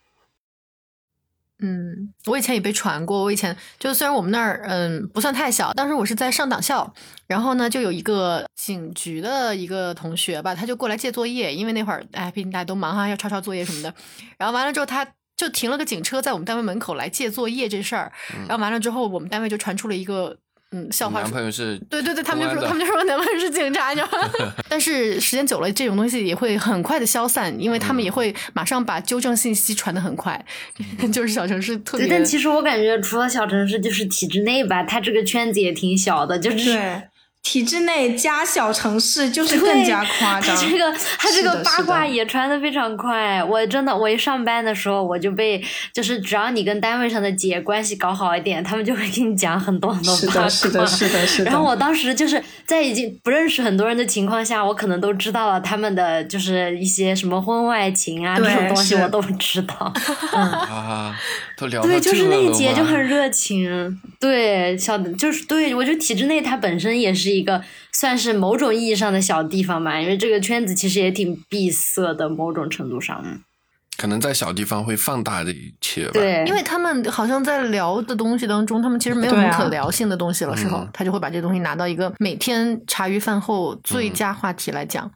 嗯，我以前也被传过。我以前就虽然我们那儿嗯不算太小，当时我是在上党校，然后呢就有一个警局的一个同学吧，他就过来借作业，因为那会儿哎毕竟大家都忙哈，要抄抄作业什么的。然后完了之后，他就停了个警车在我们单位门口来借作业这事儿。然后完了之后，我们单位就传出了一个。嗯，笑话。男朋友是？对对对，他们就说，他们就说男朋友是警察，你知道吗？但是时间久了，这种东西也会很快的消散，因为他们也会马上把纠正信息传的很快。就是小城市特别。但其实我感觉，除了小城市，就是体制内吧，它这个圈子也挺小的，就是。体制内加小城市就是更加夸张，这个他这个八卦也传的非常快。我真的，我一上班的时候我就被，就是只要你跟单位上的姐关系搞好一点，他们就会给你讲很多很多八卦。是的，是的，是的，是的。然后我当时就是在已经不认识很多人的情况下，我可能都知道了他们的就是一些什么婚外情啊这种东西，我都知道。啊，都聊对，就是那一节就很热情。对，小就是对我觉得体制内它本身也是。一个算是某种意义上的小地方吧，因为这个圈子其实也挺闭塞的，某种程度上，可能在小地方会放大这一切吧。对，因为他们好像在聊的东西当中，他们其实没有什么可聊性的东西了，时候他就会把这东西拿到一个每天茶余饭后最佳话题来讲。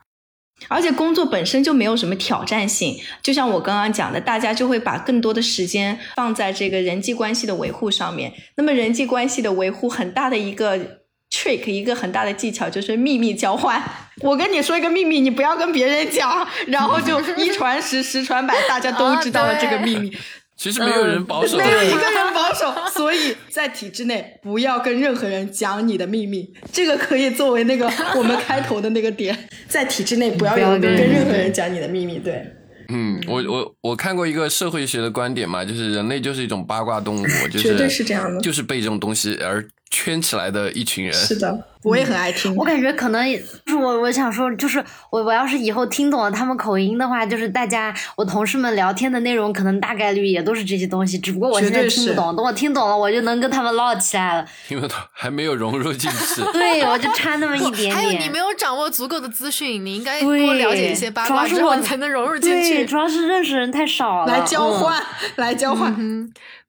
而且工作本身就没有什么挑战性，就像我刚刚讲的，大家就会把更多的时间放在这个人际关系的维护上面。那么人际关系的维护很大的一个。Trick 一个很大的技巧就是秘密交换。我跟你说一个秘密，你不要跟别人讲，然后就一传十，十传百，大家都知道了这个秘密。其实没有人保守，没有一个人保守，所以在体制内不要跟任何人讲你的秘密。这个可以作为那个我们开头的那个点，在体制内不要有跟任何人讲你的秘密。对，嗯，我我我看过一个社会学的观点嘛，就是人类就是一种八卦动物，就是绝对是这样的，就是被这种东西而。圈起来的一群人。是的，我也很爱听。我感觉可能就是我我想说，就是我我要是以后听懂了他们口音的话，就是大家我同事们聊天的内容，可能大概率也都是这些东西，只不过我现在听不懂，等我听懂了，我就能跟他们唠起来了。因为还没有融入进去。对，我就差那么一点点。还有你没有掌握足够的资讯，你应该多了解一些八卦之后，主要是我你才能融入进对，去。主要是认识人太少了，来交嗯换，来交换。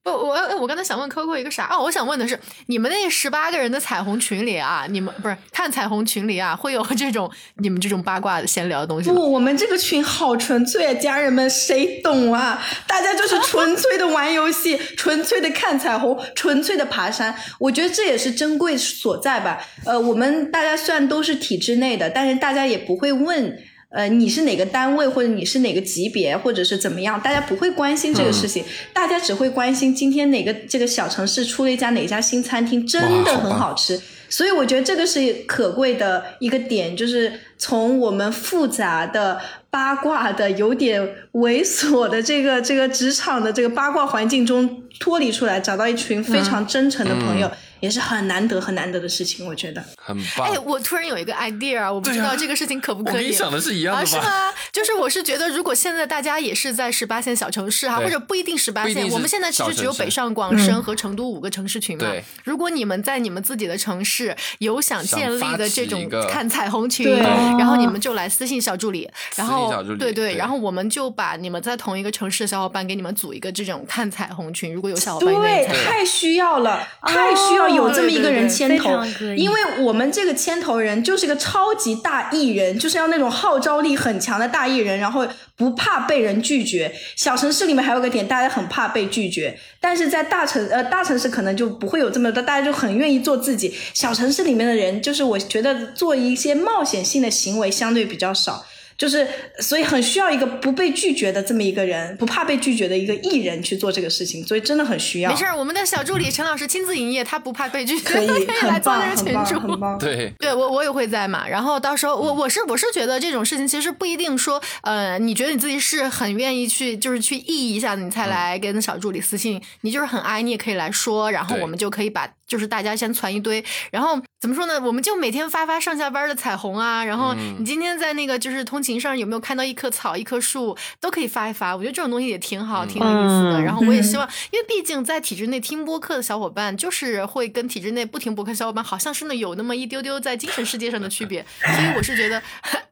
不，我我刚才想问 Coco 一个啥？哦，我想问的是，你们那十八个人的彩虹群里啊，你们不是看彩虹群里啊，会有这种你们这种八卦闲聊的东西？不，我们这个群好纯粹，啊，家人们谁懂啊？大家就是 纯粹的玩游戏，纯粹的看彩虹，纯粹的爬山。我觉得这也是珍贵所在吧。呃，我们大家虽然都是体制内的，但是大家也不会问。呃，你是哪个单位，或者你是哪个级别，或者是怎么样？大家不会关心这个事情，大家只会关心今天哪个这个小城市出了一家哪家新餐厅，真的很好吃。所以我觉得这个是可贵的一个点，就是从我们复杂的、八卦的、有点猥琐的这个这个职场的这个八卦环境中脱离出来，找到一群非常真诚的朋友，也是很难得、很难得的事情。我觉得，很棒。哎，我突然有一个 idea，啊我不知道这个事情可不可以。我跟你想的是一样啊，的吧？是吗？就是我是觉得，如果现在大家也是在十八线小城市哈，对或者不一定十八线，我们现在其实只有北上广深和成都五个城市群嘛对。如果你们在你们自己的城市有想建立的这种看彩虹群，对然后你们就来私信小助理，然后对对，然后我们就把你们在同一个城市的小伙伴给你们组一个这种看彩虹群，如果有小伙伴愿意对，参加。太需要了，太需要有这么一个人牵头因为我们这个牵头人就是个超级大艺人，就是要那种号召力很强的大艺人，然后不怕被人拒绝。小城市里面还有个点，大家很怕被拒绝，但是在大城呃大城市可能就不会有这么多，大家就很愿意做自己。小城市里面的人，就是我觉得做一些冒险性的行为相对比较少。就是，所以很需要一个不被拒绝的这么一个人，不怕被拒绝的一个艺人去做这个事情，所以真的很需要。没事儿，我们的小助理陈老师亲自营业，他不怕被拒绝，可以，来很棒，做那个，群主。很棒。对，对我我也会在嘛，然后到时候我我是我是觉得这种事情其实不一定说，呃，你觉得你自己是很愿意去就是去意一下，你才来跟小助理私信，你就是很爱，你也可以来说，然后我们就可以把就是大家先攒一堆，然后怎么说呢，我们就每天发发上下班的彩虹啊，然后嗯。你今天在那个就是通勤上有没有看到一棵草一棵树，都可以发一发，我觉得这种东西也挺好，挺有意思的。嗯。然后我也希望，因为毕竟在体制内听播客的小伙伴，就是会跟体制内不听播客小伙伴，好像是呢有那么一丢丢在精神世界上的区别，所以我是觉得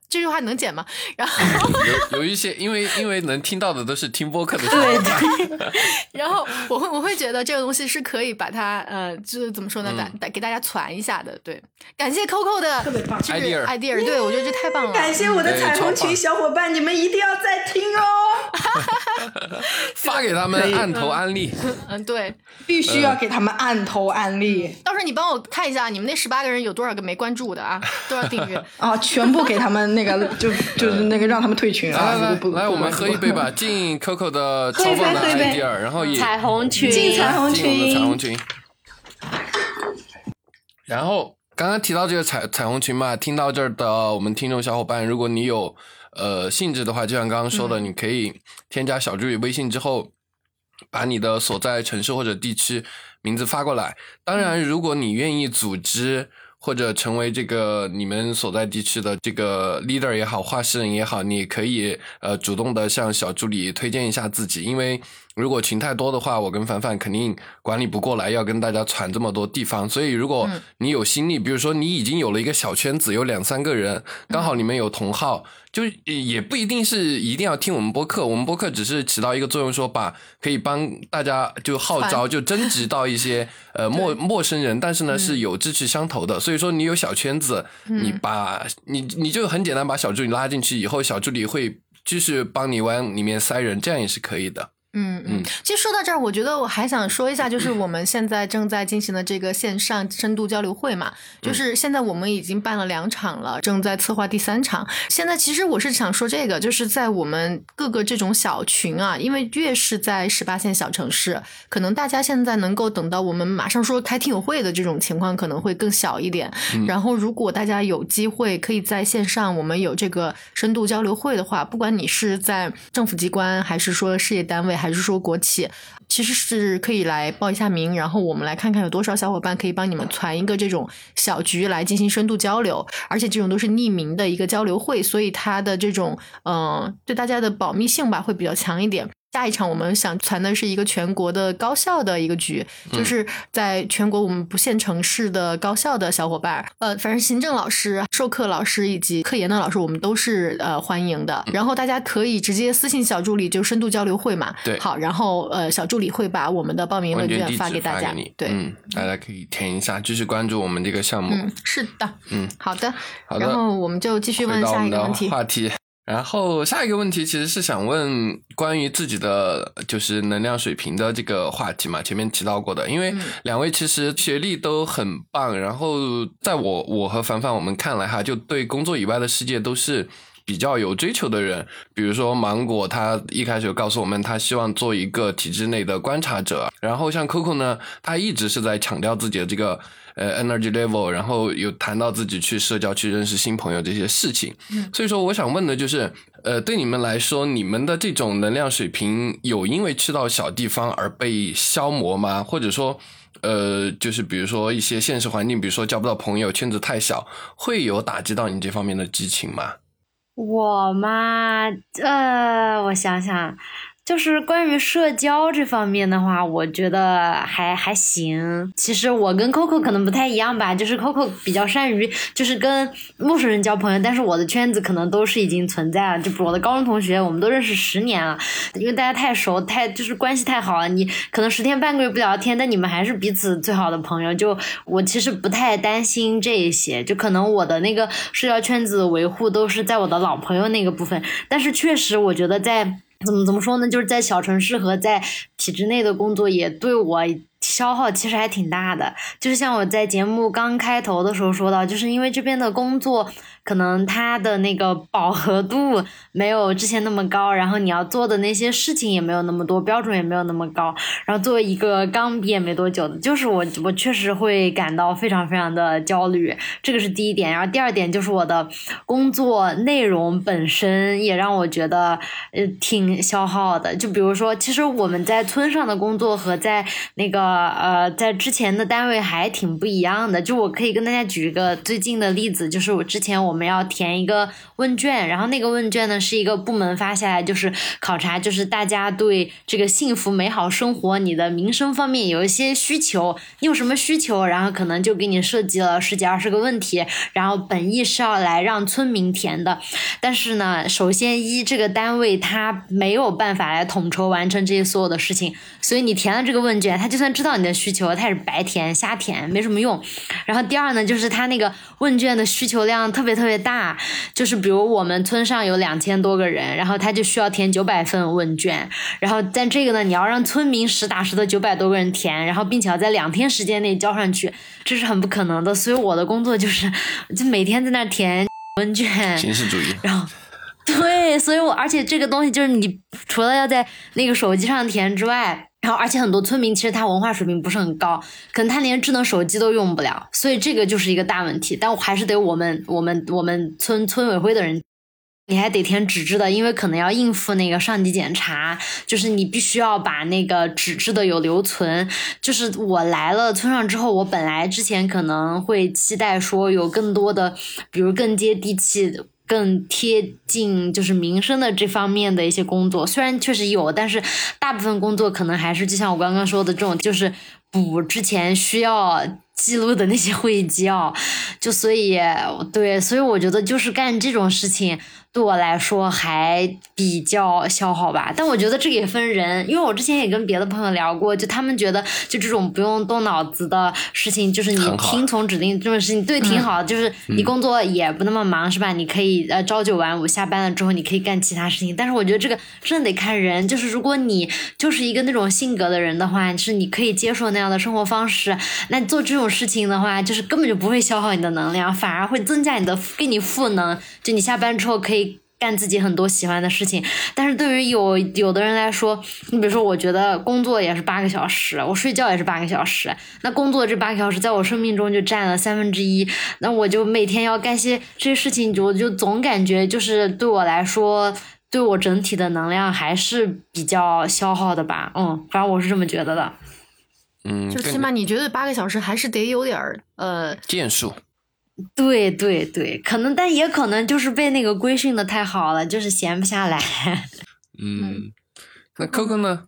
这句话能剪吗？然后，有有一些，因为因为能听到的都是听播客的，对对，然后我会我会觉得这个东西是可以把它呃，就是怎么说呢，嗯打打给大家传一下的。对，感谢 Coco 的特别棒就是 idea idea，对我觉得这太棒了。感谢我的彩虹群小伙伴，你们一定要再听哦，发给他们按头安利。嗯，对，必须要给他们按头安利到时候你帮我看一下你们那十八个人有多少个没关注的啊，多少订阅。啊！全部给他们那个，就就是那个让他们退群啊！来来来，我们喝一杯。吧，敬 Coco 的超棒的 idea，然后也彩虹群，进彩虹进我们的群彩虹群。然后刚刚提到这个彩彩虹群嘛，听到这儿的我们听众小伙伴，如果你有呃兴致的话，就像刚刚说的，你可以添加小助理微信之后，把你的所在城市或者地区名字发过来。当然，如果你愿意组织。或者成为这个你们所在地区的这个 leader 也好，话事人也好，你可以呃主动的向小助理推荐一下自己，因为如果群太多的话，我跟凡凡肯定管理不过来，要跟大家传这么多地方。所以如果你有心力，比如说你已经有了一个小圈子，有两三个人，刚好你们有同号，就也不一定是一定要听我们播客，我们播客只是起到一个作用，说把可以帮大家就号召，就征集到一些 呃陌陌生人，但是呢是有志趣相投的。所以说你有小圈子，你把你你就很简单把小助理拉进去，以后小助理会继续帮你往里面塞人，这样也是可以的。嗯嗯，其实说到这儿，我觉得我还想说一下，就是我们现在正在进行的这个线上深度交流会嘛，就是现在我们已经办了两场了，正在策划第三场。现在其实我是想说这个，就是在我们各个这种小群啊，因为越是在十八线小城市，可能大家现在能够等到我们马上说开听友会的这种情况可能会更小一点。然后如果大家有机会可以在线上，我们有这个深度交流会的话，不管你是在政府机关，还是说事业单位，还是说国企，其实是可以来报一下名，然后我们来看看有多少小伙伴可以帮你们攒一个这种小局来进行深度交流，而且这种都是匿名的一个交流会，所以它的这种嗯、呃对大家的保密性吧会比较强一点。下一场我们想传的是一个全国的高校的一个局，就是在全国我们不限城市的高校的小伙伴，呃，反正行政老师、授课老师以及科研的老师，我们都是呃欢迎的。然后大家可以直接私信小助理，就深度交流会嘛。对好，然后呃小助理会把我们的报名问卷发给大家。你，对，嗯，大家可以填一下，继续关注我们这个项目。嗯，是的，嗯，好的。好的然后我们就继续问下一个问题。话题。然后下一个问题其实是想问关于自己的就是能量水平的这个话题嘛，前面提到过的，因为嗯两位其实学历都很棒，然后在我我和凡凡我们看来哈，就对工作以外的世界都是。比较有追求的人，比如说芒果，他一开始就告诉我们，他希望做一个体制内的观察者。然后像 Coco 呢，他一直是在强调自己的这个呃 energy level，然后有谈到自己去社交、去认识新朋友这些事情。所以说，我想问的就是，呃，对你们来说，你们的这种能量水平有因为去到小地方而被消磨吗？或者说，呃，就是比如说一些现实环境，比如说交不到朋友，圈子太小，会有打击到你这方面的激情吗？我嘛，呃，我想想，就是关于社交这方面的话，我觉得还还行。其实我跟 Coco 可能不太一样吧，就是 Coco 比较善于就是跟陌生人交朋友，但是我的圈子可能都是已经存在了。就我的高中同学，我们都认识十年了，因为大家太熟，太就是关系太好了，你可能十天半个月不聊天，但你们还是彼此最好的朋友。就我其实不太担心这一些，就可能我的那个社交圈子维护都是在我的老朋友那个部分，但是确实我觉得在。怎么怎么说呢？就是在小城市和在体制内的工作，也对我消耗其实还挺大的。就是像我在节目刚开头的时候说到，就是因为这边的工作可能它的那个饱和度没有之前那么高，然后你要做的那些事情也没有那么多，标准也没有那么高。然后作为一个刚毕业没多久的，就是我我确实会感到非常非常的焦虑，这个是第一点。然后第二点就是我的工作内容本身也让我觉得呃挺消耗的。就比如说，其实我们在村上的工作和在那个呃在之前的单位还挺不一样的。就我可以跟大家举一个最近的例子，就是我之前我我们要填一个问卷，然后那个问卷呢是一个部门发下来，就是考察就是大家对这个幸福美好生活你的民生方面有一些需求，你有什么需求，然后可能就给你设计了十几二十个问题，然后本意是要来让村民填的，但是呢，首先一这个单位它没有办法来统筹完成这些所有的事情，所以你填了这个问卷，他就算知道你的需求，他也是白填瞎填，没什么用。然后第二呢，就是他那个问卷的需求量特别特别大，就是比如我们村上有两千多个人，然后他就需要填九百份问卷，然后但这个呢，你要让村民实打实的九百多个人填，然后并且要在两天时间内交上去，这是很不可能的。所以我的工作就是就每天在那儿填问卷，形式主义。然后，对，所以我而且这个东西就是你除了要在那个手机上填之外，然后而且很多村民其实他文化水平不是很高，可能他连智能手机都用不了，所以这个就是一个大问题。但我还是得我们我们我们村村委会的人。你还得填纸质的，因为可能要应付那个上级检查，就是你必须要把那个纸质的有留存。就是我来了村上之后，我本来之前可能会期待说有更多的，比如更接地气。更贴近就是民生的这方面的一些工作，虽然确实有，但是大部分工作可能还是就像我刚刚说的这种，就是补之前需要记录的那些会议纪要，就所以对，所以我觉得就是干这种事情对我来说还比较消耗吧。但我觉得这个也分人，因为我之前也跟别的朋友聊过，就他们觉得就这种不用动脑子的事情，就是你听从指令这种事情，对，挺好的，就是你工作也不那么忙，是吧？你可以呃朝九晚五，下班了之后你可以干其他事情。但是我觉得这个真的得看人，就是如果你就是一个那种性格的人的话，是你可以接受那样的生活方式，那你做这种事情的话，就是根本就不会消耗你的能量，反而会增加你的给你赋能。就你下班之后可以。干自己很多喜欢的事情，但是对于有有的人来说，你比如说，我觉得工作也是八个小时，我睡觉也是八个小时，那工作这八个小时在我生命中就占了三分之一，那我就每天要干些这些事情，我就总感觉就是对我来说。对我整体的能量还是比较消耗的吧。嗯，反正我是这么觉得的。嗯，就起码你觉得八个小时还是得有点儿呃，建树。对对对，可能，但也可能就是被那个规训的太好了，就是闲不下来。嗯，那 Coco 呢？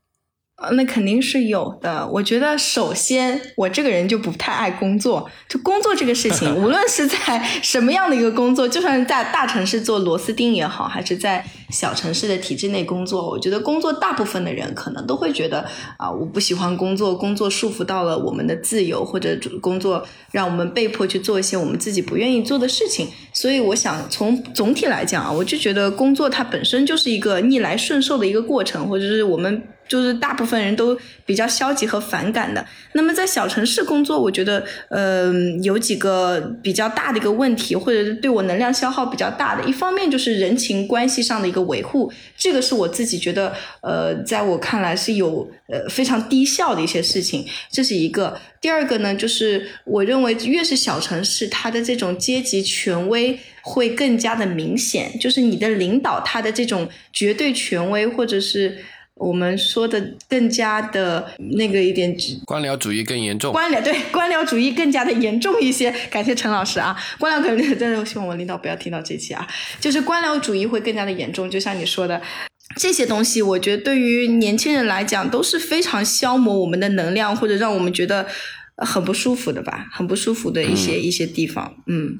呃，那肯定是有的。我觉得，首先我这个人就不太爱工作。就工作这个事情，无论是在什么样的一个工作，就算在大城市做螺丝钉也好，还是在小城市的体制内工作，我觉得工作大部分的人可能都会觉得啊，我不喜欢工作，工作束缚到了我们的自由，或者工作让我们被迫去做一些我们自己不愿意做的事情。所以，我想从总体来讲啊，我就觉得工作它本身就是一个逆来顺受的一个过程，或者是我们。就是大部分人都比较消极和反感的。那么在小城市工作，我觉得，呃，有几个比较大的一个问题，或者是对我能量消耗比较大的。一方面就是人情关系上的一个维护，这个是我自己觉得，呃，在我看来是有呃非常低效的一些事情，这是一个。第二个呢，就是我认为越是小城市，它的这种阶级权威会更加的明显，就是你的领导他的这种绝对权威，或者是。我们说的更加的那个一点，官僚主义更严重。官僚 对官僚主义更加的严重一些。感谢陈老师啊，官僚可能真的希望我领导不要听到这期啊，就是官僚主义会更加的严重。就像你说的这些东西，我觉得对于年轻人来讲都是非常消磨我们的能量，或者让我们觉得很不舒服的吧，很不舒服的一些、一些地方。嗯。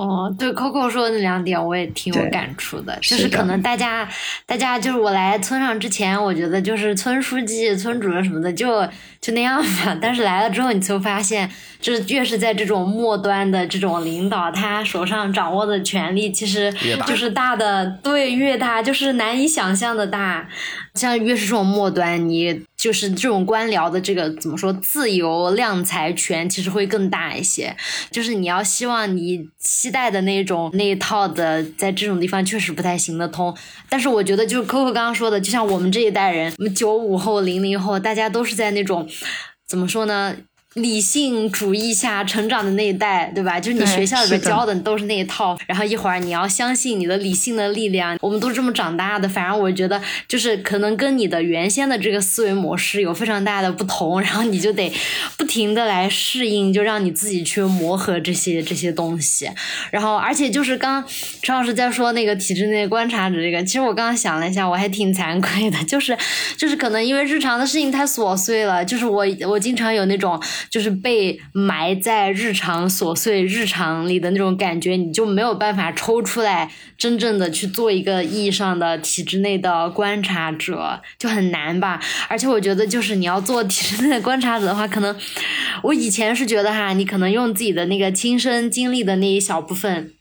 哦，对，Coco 说的那两点我也挺有感触的，就是可能大家，大家就是我来村上之前，我觉得就是村书记、村主任什么的就就那样吧，但是来了之后，你就发现，就是越是在这种末端的这种领导，他手上掌握的权力其实就是大的，对，越大就是难以想象的大，像越是这种末端，你就是这种官僚的这个怎么说，自由量财权其实会更大一些，就是你要希望你。期待的那种那一套的，在这种地方确实不太行得通。但是我觉得，就是 Coco 刚刚说的，就像我们这一代人，我们九五后、零零后，大家都是在那种怎么说呢？理性主义下成长的那一代，对吧？就是你学校里边教的都是那一套，然后一会儿你要相信你的理性的力量。我们都是这么长大的，反正我觉得就是可能跟你的原先的这个思维模式有非常大的不同，然后你就得不停的来适应，就让你自己去磨合这些这些东西。然后，而且就是刚陈老师在说那个体制内观察者这个，其实我刚刚想了一下，我还挺惭愧的，就是就是可能因为日常的事情太琐碎了，就是我我经常有那种。就是被埋在日常琐碎日常里的那种感觉，你就没有办法抽出来，真正的去做一个意义上的体制内的观察者，就很难吧。而且我觉得，就是你要做体制内的观察者的话，可能我以前是觉得哈，你可能用自己的那个亲身经历的那一小部分。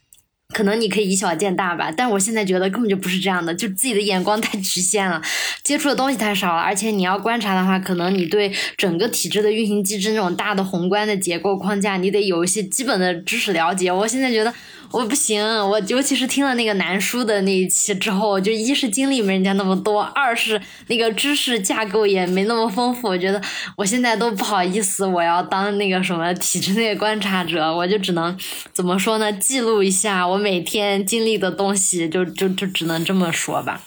可能你可以以小见大吧，但我现在觉得根本就不是这样的，就自己的眼光太局限了，接触的东西太少了，而且你要观察的话，可能你对整个体制的运行机制那种大的宏观的结构框架，你得有一些基本的知识了解。我现在觉得。我不行，我尤其是听了那个南叔的那一期之后，就一是经历没人家那么多，二是那个知识架构也没那么丰富。我觉得我现在都不好意思，我要当那个什么体制内观察者，我就只能怎么说呢？记录一下我每天经历的东西，就就就只能这么说吧。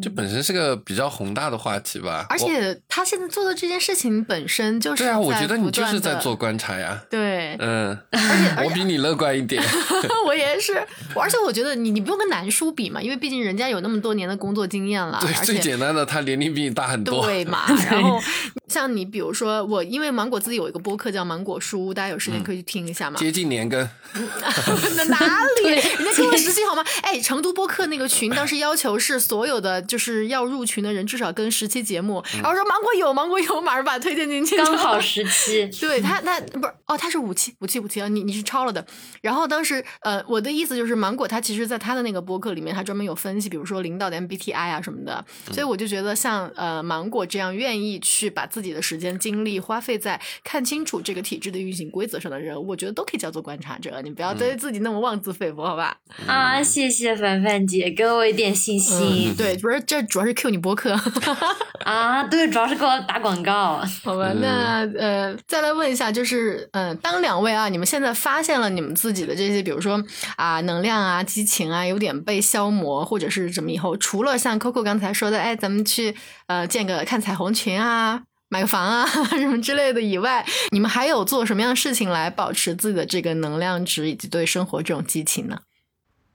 这本身是个比较宏大的话题吧，而且他现在做的这件事情本身就是对啊，我觉得你就是在做观察呀。对，嗯，而且 我比你乐观一点，我也是。而且我觉得你你不用跟南叔比嘛，因为毕竟人家有那么多年的工作经验了。对，最简单的，他年龄比你大很多，对 嘛？然后像你，比如说我，因为芒果自己有一个播客叫芒果书，大家有时间可以去听一下嘛。接近年更，哪里？人家跟我实习好吗？哎，成都播客那个群当时要求是所有的。就是要入群的人至少跟十期节目，然后说芒果有芒果有，马上把它推荐进去，刚好十期。对他，那不是哦，他是五期五期五期啊，你你是超了的。然后当时呃，我的意思就是芒果他其实在他的那个播客里面，他专门有分析，比如说领导的 MBTI 啊什么的。所以我就觉得像呃芒果这样愿意去把自己的时间精力花费在看清楚这个体制的运行规则上的人，我觉得都可以叫做观察者。你不要对自己那么妄自菲薄，好吧？啊，谢谢凡凡姐，给我一点信心。对。不是，这主要是 Q 你播客。啊，对，主要是给我打广告。好吧，那呃，再来问一下，就是呃，当两位啊，你们现在发现了你们自己的这些，比如说啊，能量啊、激情啊，有点被消磨，或者是什么以后，除了像 Coco 刚才说的，哎，咱们去呃建个看彩虹群啊。买个房啊，什么之类的以外，你们还有做什么样的事情来保持自己的这个能量值以及对生活这种激情呢？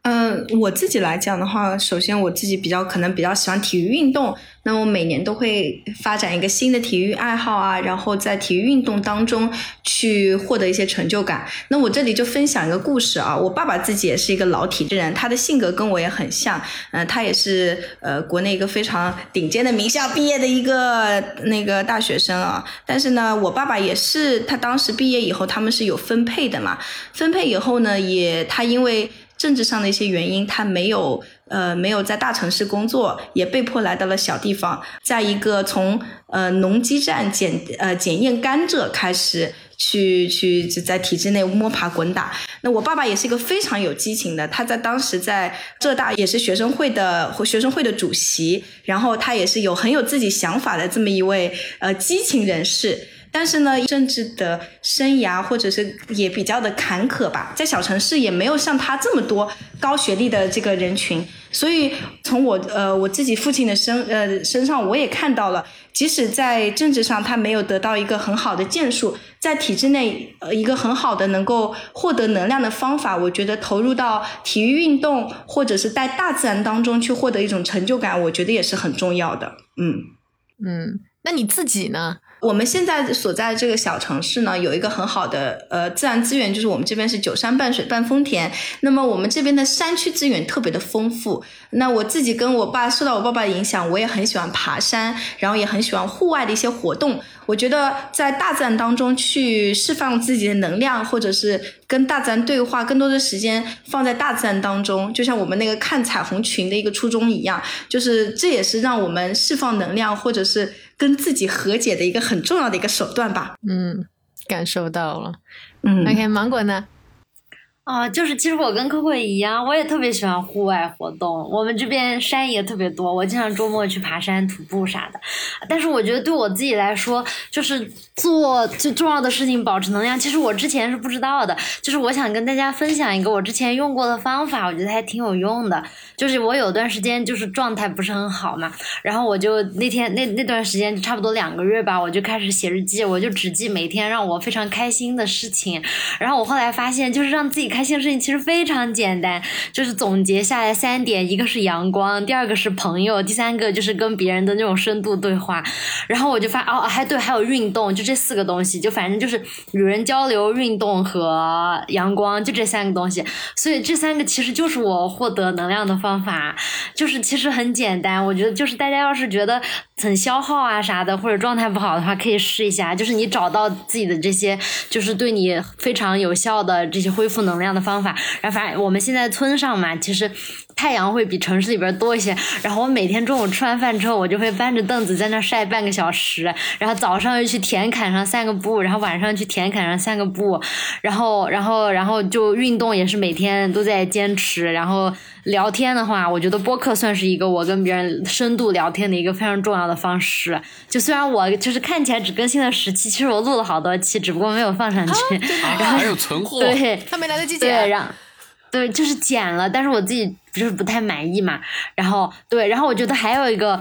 嗯，我自己来讲的话，首先我自己比较可能比较喜欢体育运动，那我每年都会发展一个新的体育爱好啊，然后在体育运动当中去获得一些成就感。那我这里就分享一个故事啊，我爸爸自己也是一个老体制人，他的性格跟我也很像，嗯，他也是呃国内一个非常顶尖的名校毕业的一个那个大学生啊，但是呢，我爸爸也是他当时毕业以后他们是有分配的嘛，分配以后呢，也他因为。政治上的一些原因，他没有呃没有在大城市工作，也被迫来到了小地方，在一个从呃农机站检呃检验甘蔗开始去去在体制内摸爬滚打。那我爸爸也是一个非常有激情的，他在当时在浙大也是学生会的学生会的主席，然后他也是有很有自己想法的这么一位呃激情人士。但是呢，政治的生涯或者是也比较的坎坷吧，在小城市也没有像他这么多高学历的这个人群，所以从我呃我自己父亲的身呃身上，我也看到了，即使在政治上他没有得到一个很好的建树，在体制内呃一个很好的能够获得能量的方法，我觉得投入到体育运动或者是在大自然当中去获得一种成就感，我觉得也是很重要的。嗯嗯，那你自己呢？我们现在所在的这个小城市呢，有一个很好的呃自然资源，就是我们这边是九山半水半丰田。那么我们这边的山区资源特别的丰富。那我自己跟我爸受到我爸爸的影响，我也很喜欢爬山，然后也很喜欢户外的一些活动。我觉得在大自然当中去释放自己的能量，或者是跟大自然对话，更多的时间放在大自然当中，就像我们那个看彩虹群的一个初衷一样，就是这也是让我们释放能量，或者是。跟自己和解的一个很重要的一个手段吧。嗯，感受到了。嗯，OK，芒果呢？啊，就是其实我跟 Coco 一样，我也特别喜欢户外活动。我们这边山也特别多，我经常周末去爬山、徒步啥的。但是我觉得对我自己来说，就是做最重要的事情，保持能量。其实我之前是不知道的，就是我想跟大家分享一个我之前用过的方法，我觉得还挺有用的。就是我有段时间就是状态不是很好嘛，然后我就那天那那段时间差不多两个月吧，我就开始写日记，我就只记每天让我非常开心的事情。然后我后来发现，就是让自己开心的事情其实非常简单，就是总结下来三点：一个是阳光，第二个是朋友，第三个就是跟别人的那种深度对话。然后我就发哦，还对，还有运动，就这四个东西，就反正就是与人交流、运动和阳光，就这三个东西。所以这三个其实就是我获得能量的。方法就是其实很简单，我觉得就是大家要是觉得很消耗啊啥的，或者状态不好的话，可以试一下。就是你找到自己的这些，就是对你非常有效的这些恢复能量的方法。然后反正我们现在村上嘛，其实太阳会比城市里边多一些。然后我每天中午吃完饭之后，我就会搬着凳子在那晒半个小时。然后早上又去田坎上散个步，然后晚上去田坎上散个步。然后然后然后就运动也是每天都在坚持。然后聊天。的话，我觉得播客算是一个我跟别人深度聊天的一个非常重要的方式。就虽然我就是看起来只更新了十期，其实我录了好多期，只不过没有放上去。然后还有存货，对，他没来得及剪。对，让对，就是剪了，但是我自己就是不太满意嘛。然后对，然后我觉得还有一个。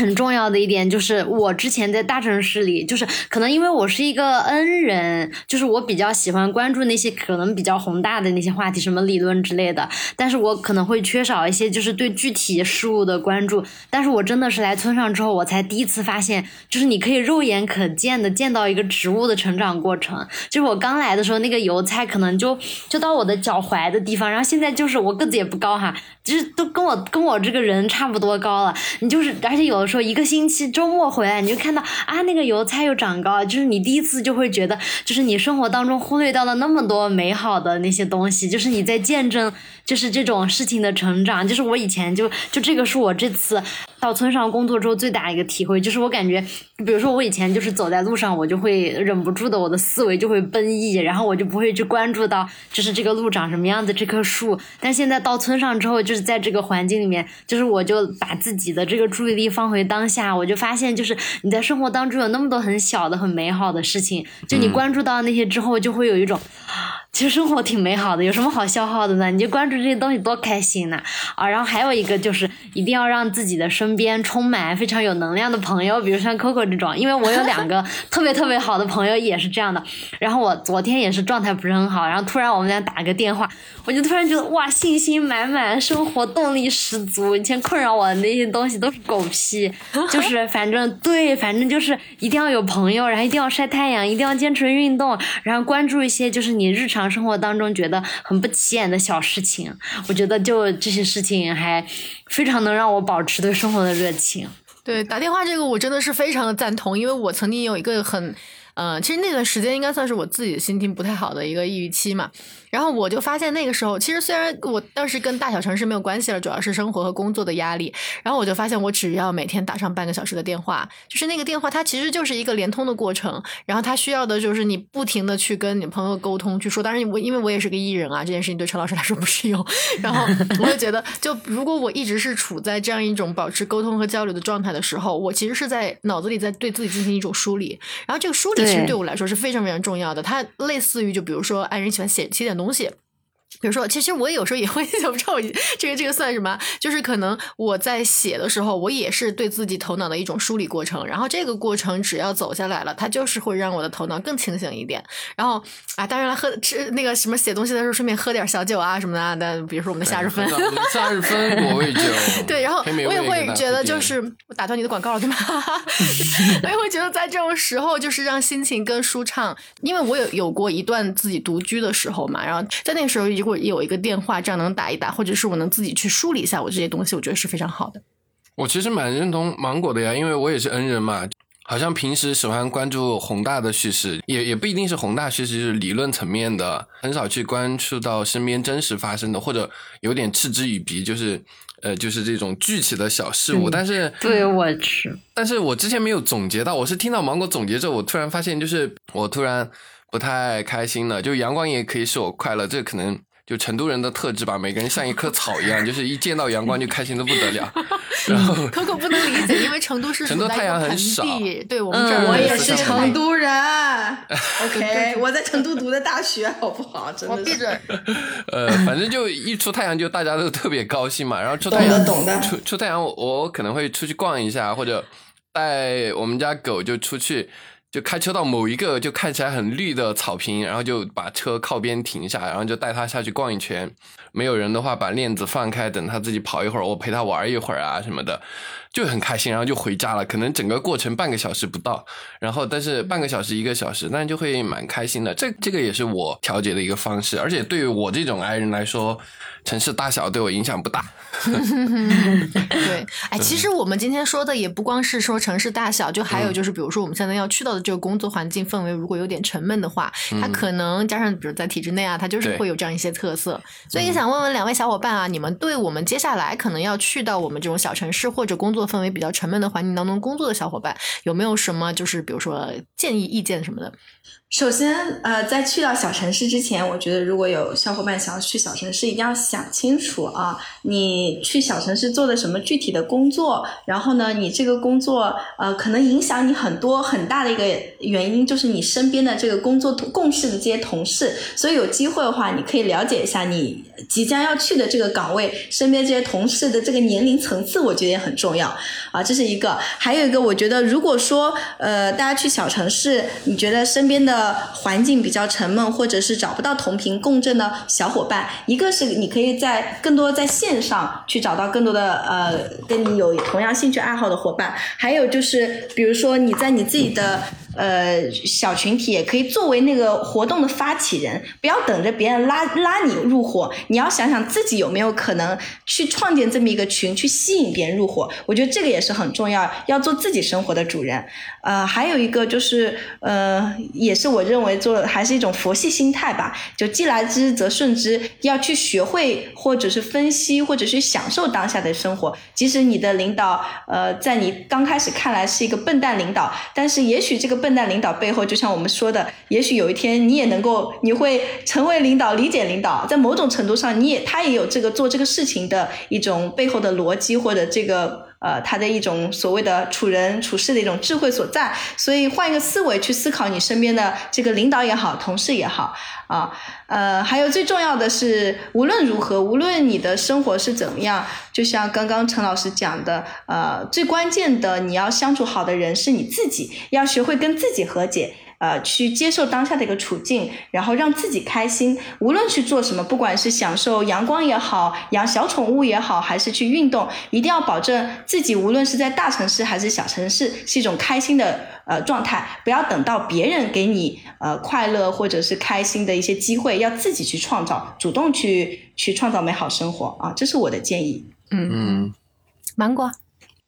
很重要的一点就是，我之前在大城市里，就是可能因为我是一个 N 人，就是我比较喜欢关注那些可能比较宏大的那些话题，什么理论之类的。但是我可能会缺少一些就是对具体事物的关注。但是我真的是来村上之后，我才第一次发现，就是你可以肉眼可见的见到一个植物的成长过程。就是我刚来的时候，那个油菜可能就就到我的脚踝的地方，然后现在就是我个子也不高哈，就是都跟我跟我这个人差不多高了。你就是而且有。的时候一个星期周末回来，你就看到啊，那个油菜又长高，就是你第一次就会觉得，就是你生活当中忽略到了那么多美好的那些东西，就是你在见证。就是这种事情的成长。就是我以前就就这个是我这次到村上工作之后最大一个体会，就是我感觉，比如说我以前就是走在路上，我就会忍不住的，我的思维就会奔逸，然后我就不会去关注到就是这个路长什么样子，这棵树。但现在到村上之后，就是在这个环境里面，就是我就把自己的这个注意力放回当下，我就发现就是你在生活当中有那么多很小的、很美好的事情，就你关注到那些之后，就会有一种。其实生活挺美好的，有什么好消耗的呢？你就关注这些东西，多开心呐！啊，然后还有一个就是，一定要让自己的身边充满非常有能量的朋友，比如像 Coco 这种，因为我有两个 特别特别好的朋友也是这样的。然后我昨天也是状态不是很好，然后突然我们俩打个电话，我就突然觉得哇，信心满满，生活动力十足。以前困扰我的那些东西都是狗屁，就是反正对，反正就是一定要有朋友，然后一定要晒太阳，一定要坚持运动，然后关注一些就是你日常。日常生活当中觉得很不起眼的小事情，我觉得就这些事情还非常能让我保持对生活的热情。对，打电话这个我真的是非常的赞同，因为我曾经有一个很，嗯，其实那段时间应该算是我自己心情不太好的一个抑郁期嘛。然后我就发现那个时候，其实虽然我当时跟大小城市没有关系了，主要是生活和工作的压力。然后我就发现，我只要每天打上半个小时的电话，就是那个电话它其实就是一个连通的过程。然后它需要的就是你不停的去跟你朋友沟通，去说。当然我因为我也是个艺人啊，这件事情对陈老师来说不适用。然后我就觉得，就如果我一直是处在这样一种保持沟通和交流的状态的时候，我其实是在脑子里在对自己进行一种梳理。然后这个梳理其实对我来说是非常非常重要的。它类似于就比如说爱人喜欢写写点东西。比如说，其实我有时候也会想不知道我这个这个算什么，就是可能我在写的时候，我也是对自己头脑的一种梳理过程。然后这个过程只要走下来了，它就是会让我的头脑更清醒一点。然后啊，当然了，喝吃那个什么写东西的时候，顺便喝点小酒啊什么的。但比如说我们的夏日芬，夏日芬果味酒。对，然后我也会觉得，就是我打断你的广告了，对吗？我也会觉得在这种时候，就是让心情更舒畅。因为我有有过一段自己独居的时候嘛，然后在那个时候。如果有一个电话，这样能打一打，或者是我能自己去梳理一下我这些东西，我觉得是非常好的。我其实蛮认同芒果的呀，因为我也是恩人嘛。好像平时喜欢关注宏大的叙事，也也不一定是宏大叙事，就是理论层面的，很少去关注到身边真实发生的，或者有点嗤之以鼻，就是呃，就是这种具体的小事物。但是对我去，但是我之前没有总结到，我是听到芒果总结之后，我突然发现，就是我突然不太开心了。就阳光也可以使我快乐，这可能。就成都人的特质吧，每个人像一棵草一样，就是一见到阳光就开心的不得了。然后可可不能理解，因为成都是成都太阳很少。对我们这儿，我也是成都人。OK，我在成都读的大学，好不好？真的。我闭嘴。呃，反正就一出太阳，就大家都特别高兴嘛。然后出太阳，懂的。出出太阳，我可能会出去逛一下，或者带我们家狗就出去。就开车到某一个就看起来很绿的草坪，然后就把车靠边停下，然后就带他下去逛一圈。没有人的话，把链子放开，等他自己跑一会儿，我陪他玩一会儿啊什么的。就很开心，然后就回家了。可能整个过程半个小时不到，然后但是半个小时一个小时，那就会蛮开心的。这这个也是我调节的一个方式，而且对于我这种 i 人来说，城市大小对我影响不大。对，哎，其实我们今天说的也不光是说城市大小，就还有就是，比如说我们现在要去到的这个工作环境氛围，如果有点沉闷的话，它可能加上比如在体制内啊，它就是会有这样一些特色。所以也想问问两位小伙伴啊，你们对我们接下来可能要去到我们这种小城市或者工作。氛围比较沉闷的环境当中工作的小伙伴，有没有什么就是比如说建议、意见什么的？首先，呃，在去到小城市之前，我觉得如果有小伙伴想要去小城市，一定要想清楚啊，你去小城市做的什么具体的工作，然后呢，你这个工作呃，可能影响你很多很大的一个原因，就是你身边的这个工作共事的这些同事。所以有机会的话，你可以了解一下你即将要去的这个岗位身边这些同事的这个年龄层次，我觉得也很重要啊。这是一个，还有一个，我觉得如果说呃，大家去小城市，你觉得身边的环境比较沉闷，或者是找不到同频共振的小伙伴，一个是你可以在更多在线上去找到更多的呃跟你有同样兴趣爱好的伙伴，还有就是比如说你在你自己的呃小群体，也可以作为那个活动的发起人，不要等着别人拉拉你入伙，你要想想自己有没有可能去创建这么一个群，去吸引别人入伙。我觉得这个也是很重要，要做自己生活的主人。呃，还有一个就是呃，也是我认为做还是一种佛系心态吧，就既来之则顺之，要去学会或者是分析，或者是享受当下的生活。即使你的领导呃，在你刚开始看来是一个笨蛋领导，但是也许这个笨蛋领导背后，就像我们说的，也许有一天你也能够，你会成为领导，理解领导，在某种程度上，你也他也有这个做这个事情的一种背后的逻辑或者这个。呃，他的一种所谓的处人处事的一种智慧所在，所以换一个思维去思考你身边的这个领导也好，同事也好，啊，呃，还有最重要的是，无论如何，无论你的生活是怎么样，就像刚刚陈老师讲的，呃，最关键的你要相处好的人是你自己，要学会跟自己和解。呃，去接受当下的一个处境，然后让自己开心。无论去做什么，不管是享受阳光也好，养小宠物也好，还是去运动，一定要保证自己无论是在大城市还是小城市，是一种开心的呃状态。不要等到别人给你呃快乐或者是开心的一些机会，要自己去创造，主动去去创造美好生活啊！这是我的建议。嗯嗯，芒果，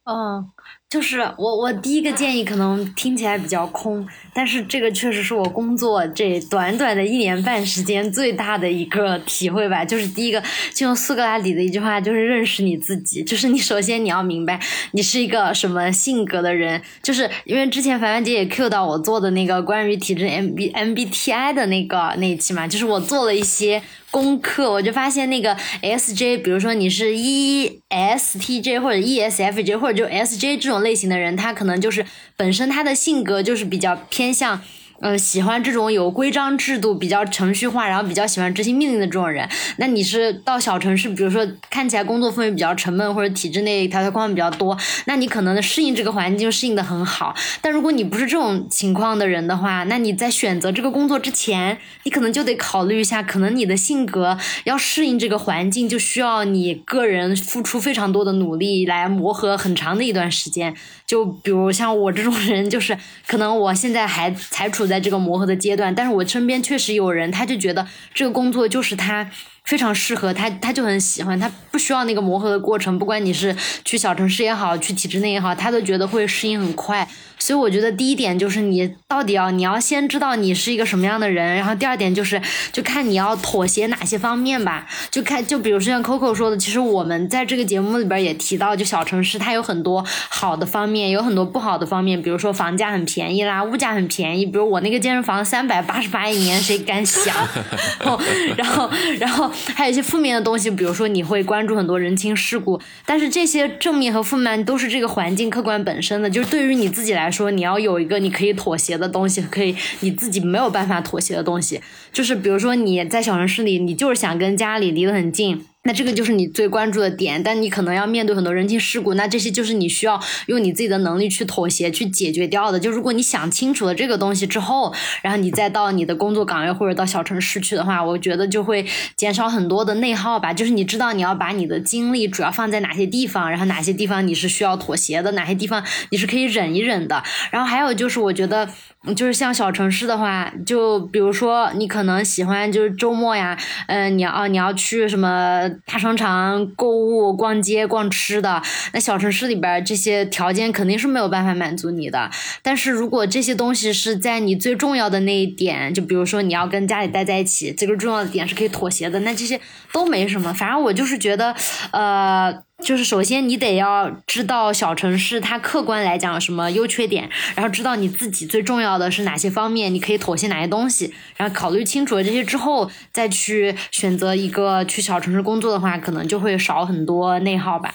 嗯。就是我，我第一个建议可能听起来比较空，但是这个确实是我工作这短短的一年半时间最大的一个体会吧。就是第一个，就用苏格拉底的一句话，就是认识你自己。就是你首先你要明白你是一个什么性格的人。就是因为之前凡凡姐也 Q 到我做的那个关于体质 M B M B T I 的那个那一期嘛，就是我做了一些。功课我就发现那个 S J，比如说你是 E S T J 或者 E S F J 或者就 S J 这种类型的人，他可能就是本身他的性格就是比较偏向。嗯，喜欢这种有规章制度、比较程序化，然后比较喜欢执行命令的这种人。那你是到小城市，比如说看起来工作氛围比较沉闷，或者体制内条条框框比较多，那你可能适应这个环境适应的很好。但如果你不是这种情况的人的话，那你在选择这个工作之前，你可能就得考虑一下，可能你的性格要适应这个环境，就需要你个人付出非常多的努力来磨合很长的一段时间。就比如像我这种人，就是可能我现在还才处在这个磨合的阶段，但是我身边确实有人，他就觉得这个工作就是他非常适合他，他就很喜欢，他不需要那个磨合的过程，不管你是去小城市也好，去体制内也好，他都觉得会适应很快。所以我觉得第一点就是你到底要你要先知道你是一个什么样的人，然后第二点就是就看你要妥协哪些方面吧。就看就比如说像 Coco 说的，其实我们在这个节目里边也提到，就小城市它有很多好的方面，有很多不好的方面。比如说房价很便宜啦，物价很便宜。比如我那个健身房三百八十八一年，谁敢想？然后然后还有一些负面的东西，比如说你会关注很多人情世故。但是这些正面和负面都是这个环境客观本身的，就是对于你自己来。说你要有一个你可以妥协的东西，可以你自己没有办法妥协的东西，就是比如说你在小城市里，你就是想跟家里离得很近。那这个就是你最关注的点，但你可能要面对很多人情世故，那这些就是你需要用你自己的能力去妥协、去解决掉的。就如果你想清楚了这个东西之后，然后你再到你的工作岗位或者到小城市去的话，我觉得就会减少很多的内耗吧。就是你知道你要把你的精力主要放在哪些地方，然后哪些地方你是需要妥协的，哪些地方你是可以忍一忍的。然后还有就是，我觉得。就是像小城市的话，就比如说你可能喜欢就是周末呀，嗯，你要你要去什么大商场购物、逛街、逛吃的，那小城市里边这些条件肯定是没有办法满足你的。但是如果这些东西是在你最重要的那一点，就比如说你要跟家里待在一起，这个重要的点是可以妥协的，那这些都没什么。反正我就是觉得，呃。就是首先你得要知道小城市它客观来讲什么优缺点，然后知道你自己最重要的是哪些方面，你可以妥协哪些东西，然后考虑清楚了这些之后，再去选择一个去小城市工作的话，可能就会少很多内耗吧。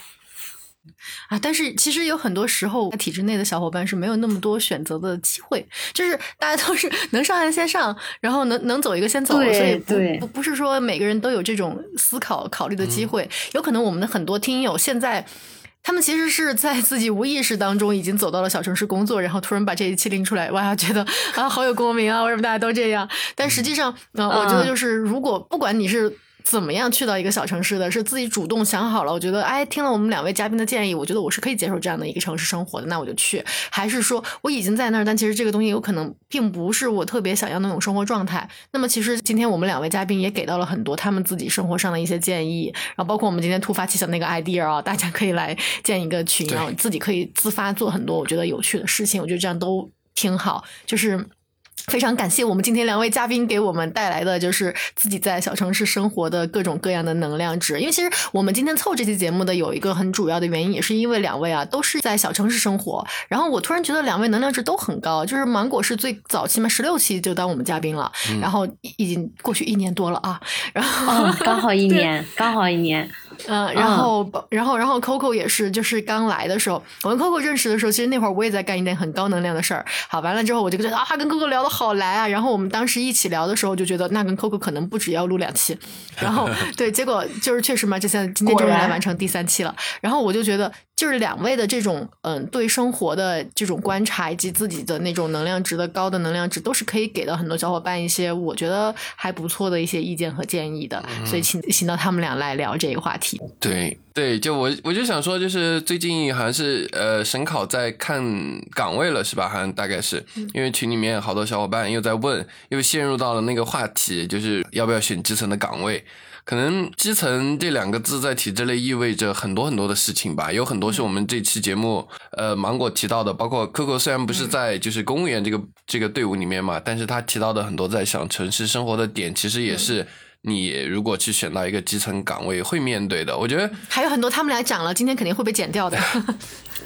啊，但是其实有很多时候，体制内的小伙伴是没有那么多选择的机会，就是大家都是能上岸先上，然后能能走一个先走，所以不不不是说每个人都有这种思考考虑的机会。有可能我们的很多听友现在，他们其实是在自己无意识当中已经走到了小城市工作，然后突然把这一期拎出来，哇，觉得啊好有共鸣啊，为什么大家都这样？但实际上，嗯，我觉得就是如果不管你是。怎么样去到一个小城市的？是自己主动想好了？我觉得，哎，听了我们两位嘉宾的建议，我觉得我是可以接受这样的一个城市生活的，那我就去。还是说我已经在那儿，但其实这个东西有可能并不是我特别想要那种生活状态。那么，其实今天我们两位嘉宾也给到了很多他们自己生活上的一些建议，然后包括我们今天突发奇想那个 idea 啊，大家可以来建一个群，然后自己可以自发做很多我觉得有趣的事情。我觉得这样都挺好，就是。非常感谢我们今天两位嘉宾给我们带来的，就是自己在小城市生活的各种各样的能量值。因为其实我们今天凑这期节目的有一个很主要的原因，也是因为两位啊都是在小城市生活。然后我突然觉得两位能量值都很高，就是芒果是最早期嘛，十六期就当我们嘉宾了，然后已经过去一年多了啊。然后、哦，刚好一年，刚好一年。嗯，然后，然后，然后，Coco 也是，就是刚来的时候，我跟 Coco 认识的时候，其实那会儿我也在干一件很高能量的事儿。好，完了之后，我就觉得啊，跟 Coco 聊的好来啊。然后我们当时一起聊的时候，就觉得那跟 Coco 可能不止要录两期。然后，对，结果就是确实嘛，这现在今天终于来完成第三期了。然后我就觉得，就是两位的这种嗯，对生活的这种观察，以及自己的那种能量值的高的能量值，都是可以给到很多小伙伴一些我觉得还不错的一些意见和建议的。所以请请到他们俩来聊这个话题。对对，就我我就想说，就是最近好像是呃省考在看岗位了，是吧？好像大概是因为群里面好多小伙伴又在问，又陷入到了那个话题，就是要不要选基层的岗位。可能基层这两个字在体制内意味着很多很多的事情吧，有很多是我们这期节目呃芒果提到的，包括 Coco 虽然不是在就是公务员这个这个队伍里面嘛，但是他提到的很多在小城市生活的点，其实也是。你如果去选到一个基层岗位会面对的，我觉得还有很多他们俩讲了，今天肯定会被剪掉的。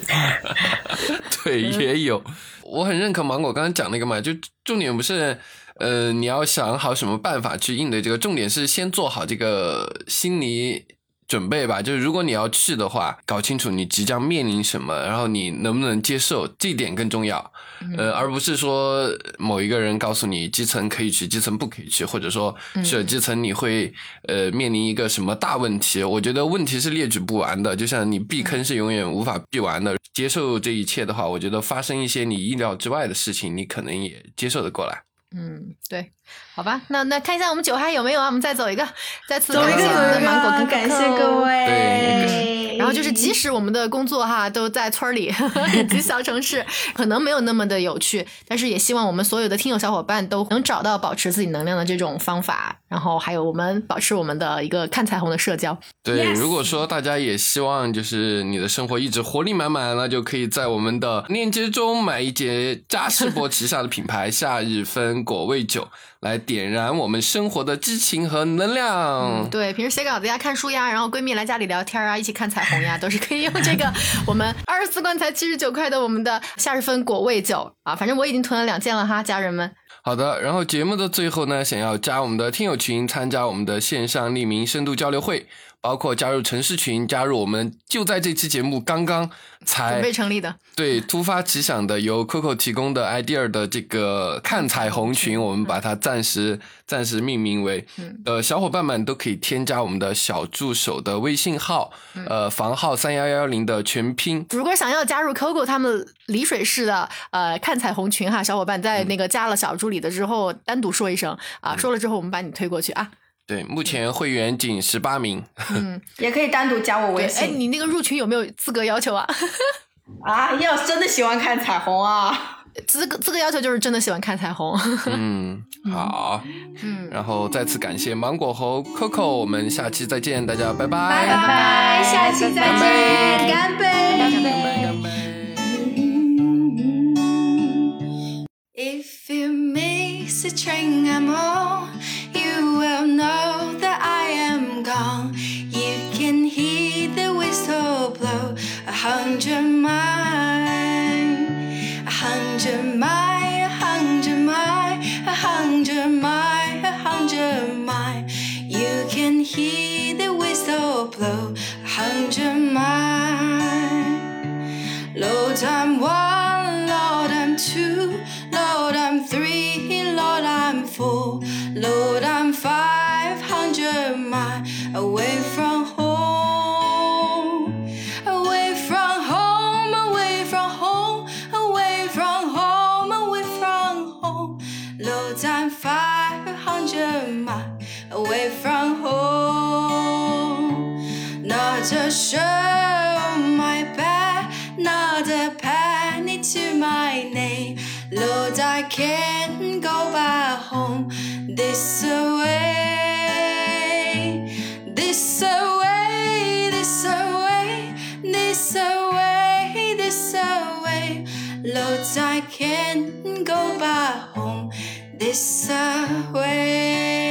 对，也有，我很认可芒果刚刚讲那个嘛，就重点不是呃你要想好什么办法去应对这个，重点是先做好这个心理。准备吧，就是如果你要去的话，搞清楚你即将面临什么，然后你能不能接受，这一点更重要。呃，而不是说某一个人告诉你基层可以去，基层不可以去，或者说去了基层你会呃面临一个什么大问题。我觉得问题是列举不完的，就像你避坑是永远无法避完的。接受这一切的话，我觉得发生一些你意料之外的事情，你可能也接受得过来。嗯，对，好吧，那那看一下我们酒还有没有啊？我们再走一个，再次走一个，感谢我们的芒果跟感谢各位。对然后就是，即使我们的工作哈都在村儿里以 及小城市，可能没有那么的有趣，但是也希望我们所有的听友小伙伴都能找到保持自己能量的这种方法，然后还有我们保持我们的一个看彩虹的社交。对 Yes 如果说大家也希望就是你的生活一直活力满满，那就可以在我们的链接中买一节嘉士伯旗下的品牌夏日芬果味酒，来点燃我们生活的激情和能量。对，平时写稿子呀、看书呀，然后闺蜜来家里聊天啊，一起看彩虹呀，都是可以用这个 我们二十四罐才七十九块的我们的夏日芬果味酒啊。反正我已经囤了两件了哈，家人们。好的，然后节目的最后呢，想要加我们的听友群，参加我们的线上匿名深度交流会，包括加入城市群，加入我们就在这期节目刚刚才准备成立的，对突发奇想的由 Coco 提供的 idea 的这个看彩虹群，我们把它暂时 暂时命名为，呃，小伙伴们都可以添加我们的小助手的微信号，呃，房号三幺幺零的全拼，如果想要加入 Coco 他们丽水市的呃看彩虹群哈，小伙伴在那个加了小助理的之后，单独说一声啊，说了之后我们把你推过去啊。对，目前会员仅十八名，也可以单独加我微信，哎，你那个入群有没有资格要求啊？啊！要真的喜欢看彩虹啊，资格资格要求就是真的喜欢看彩虹。嗯，好，嗯，然后再次感谢芒果猴 Coco，我们下期再见，大家拜拜，拜拜，下期再见，干杯！干杯干杯。If you miss the train I'm on, you will know that I am gone. You can hear the whistle blow a hundred mile, a hundred mile, a hundred mile, a hundred mile, a hundred mile. You can hear the whistle blow a hundred mile. Lord, I'm one, Lord, I'm full. Lord, I'm 500 miles away from home. Away from home, away from home, away from home, away from home. Lord, I'm 500 miles away from home. 那这生。Lord, I can't go back home this away, this away, this away, this away, this away. Lord, I can't go back home this away.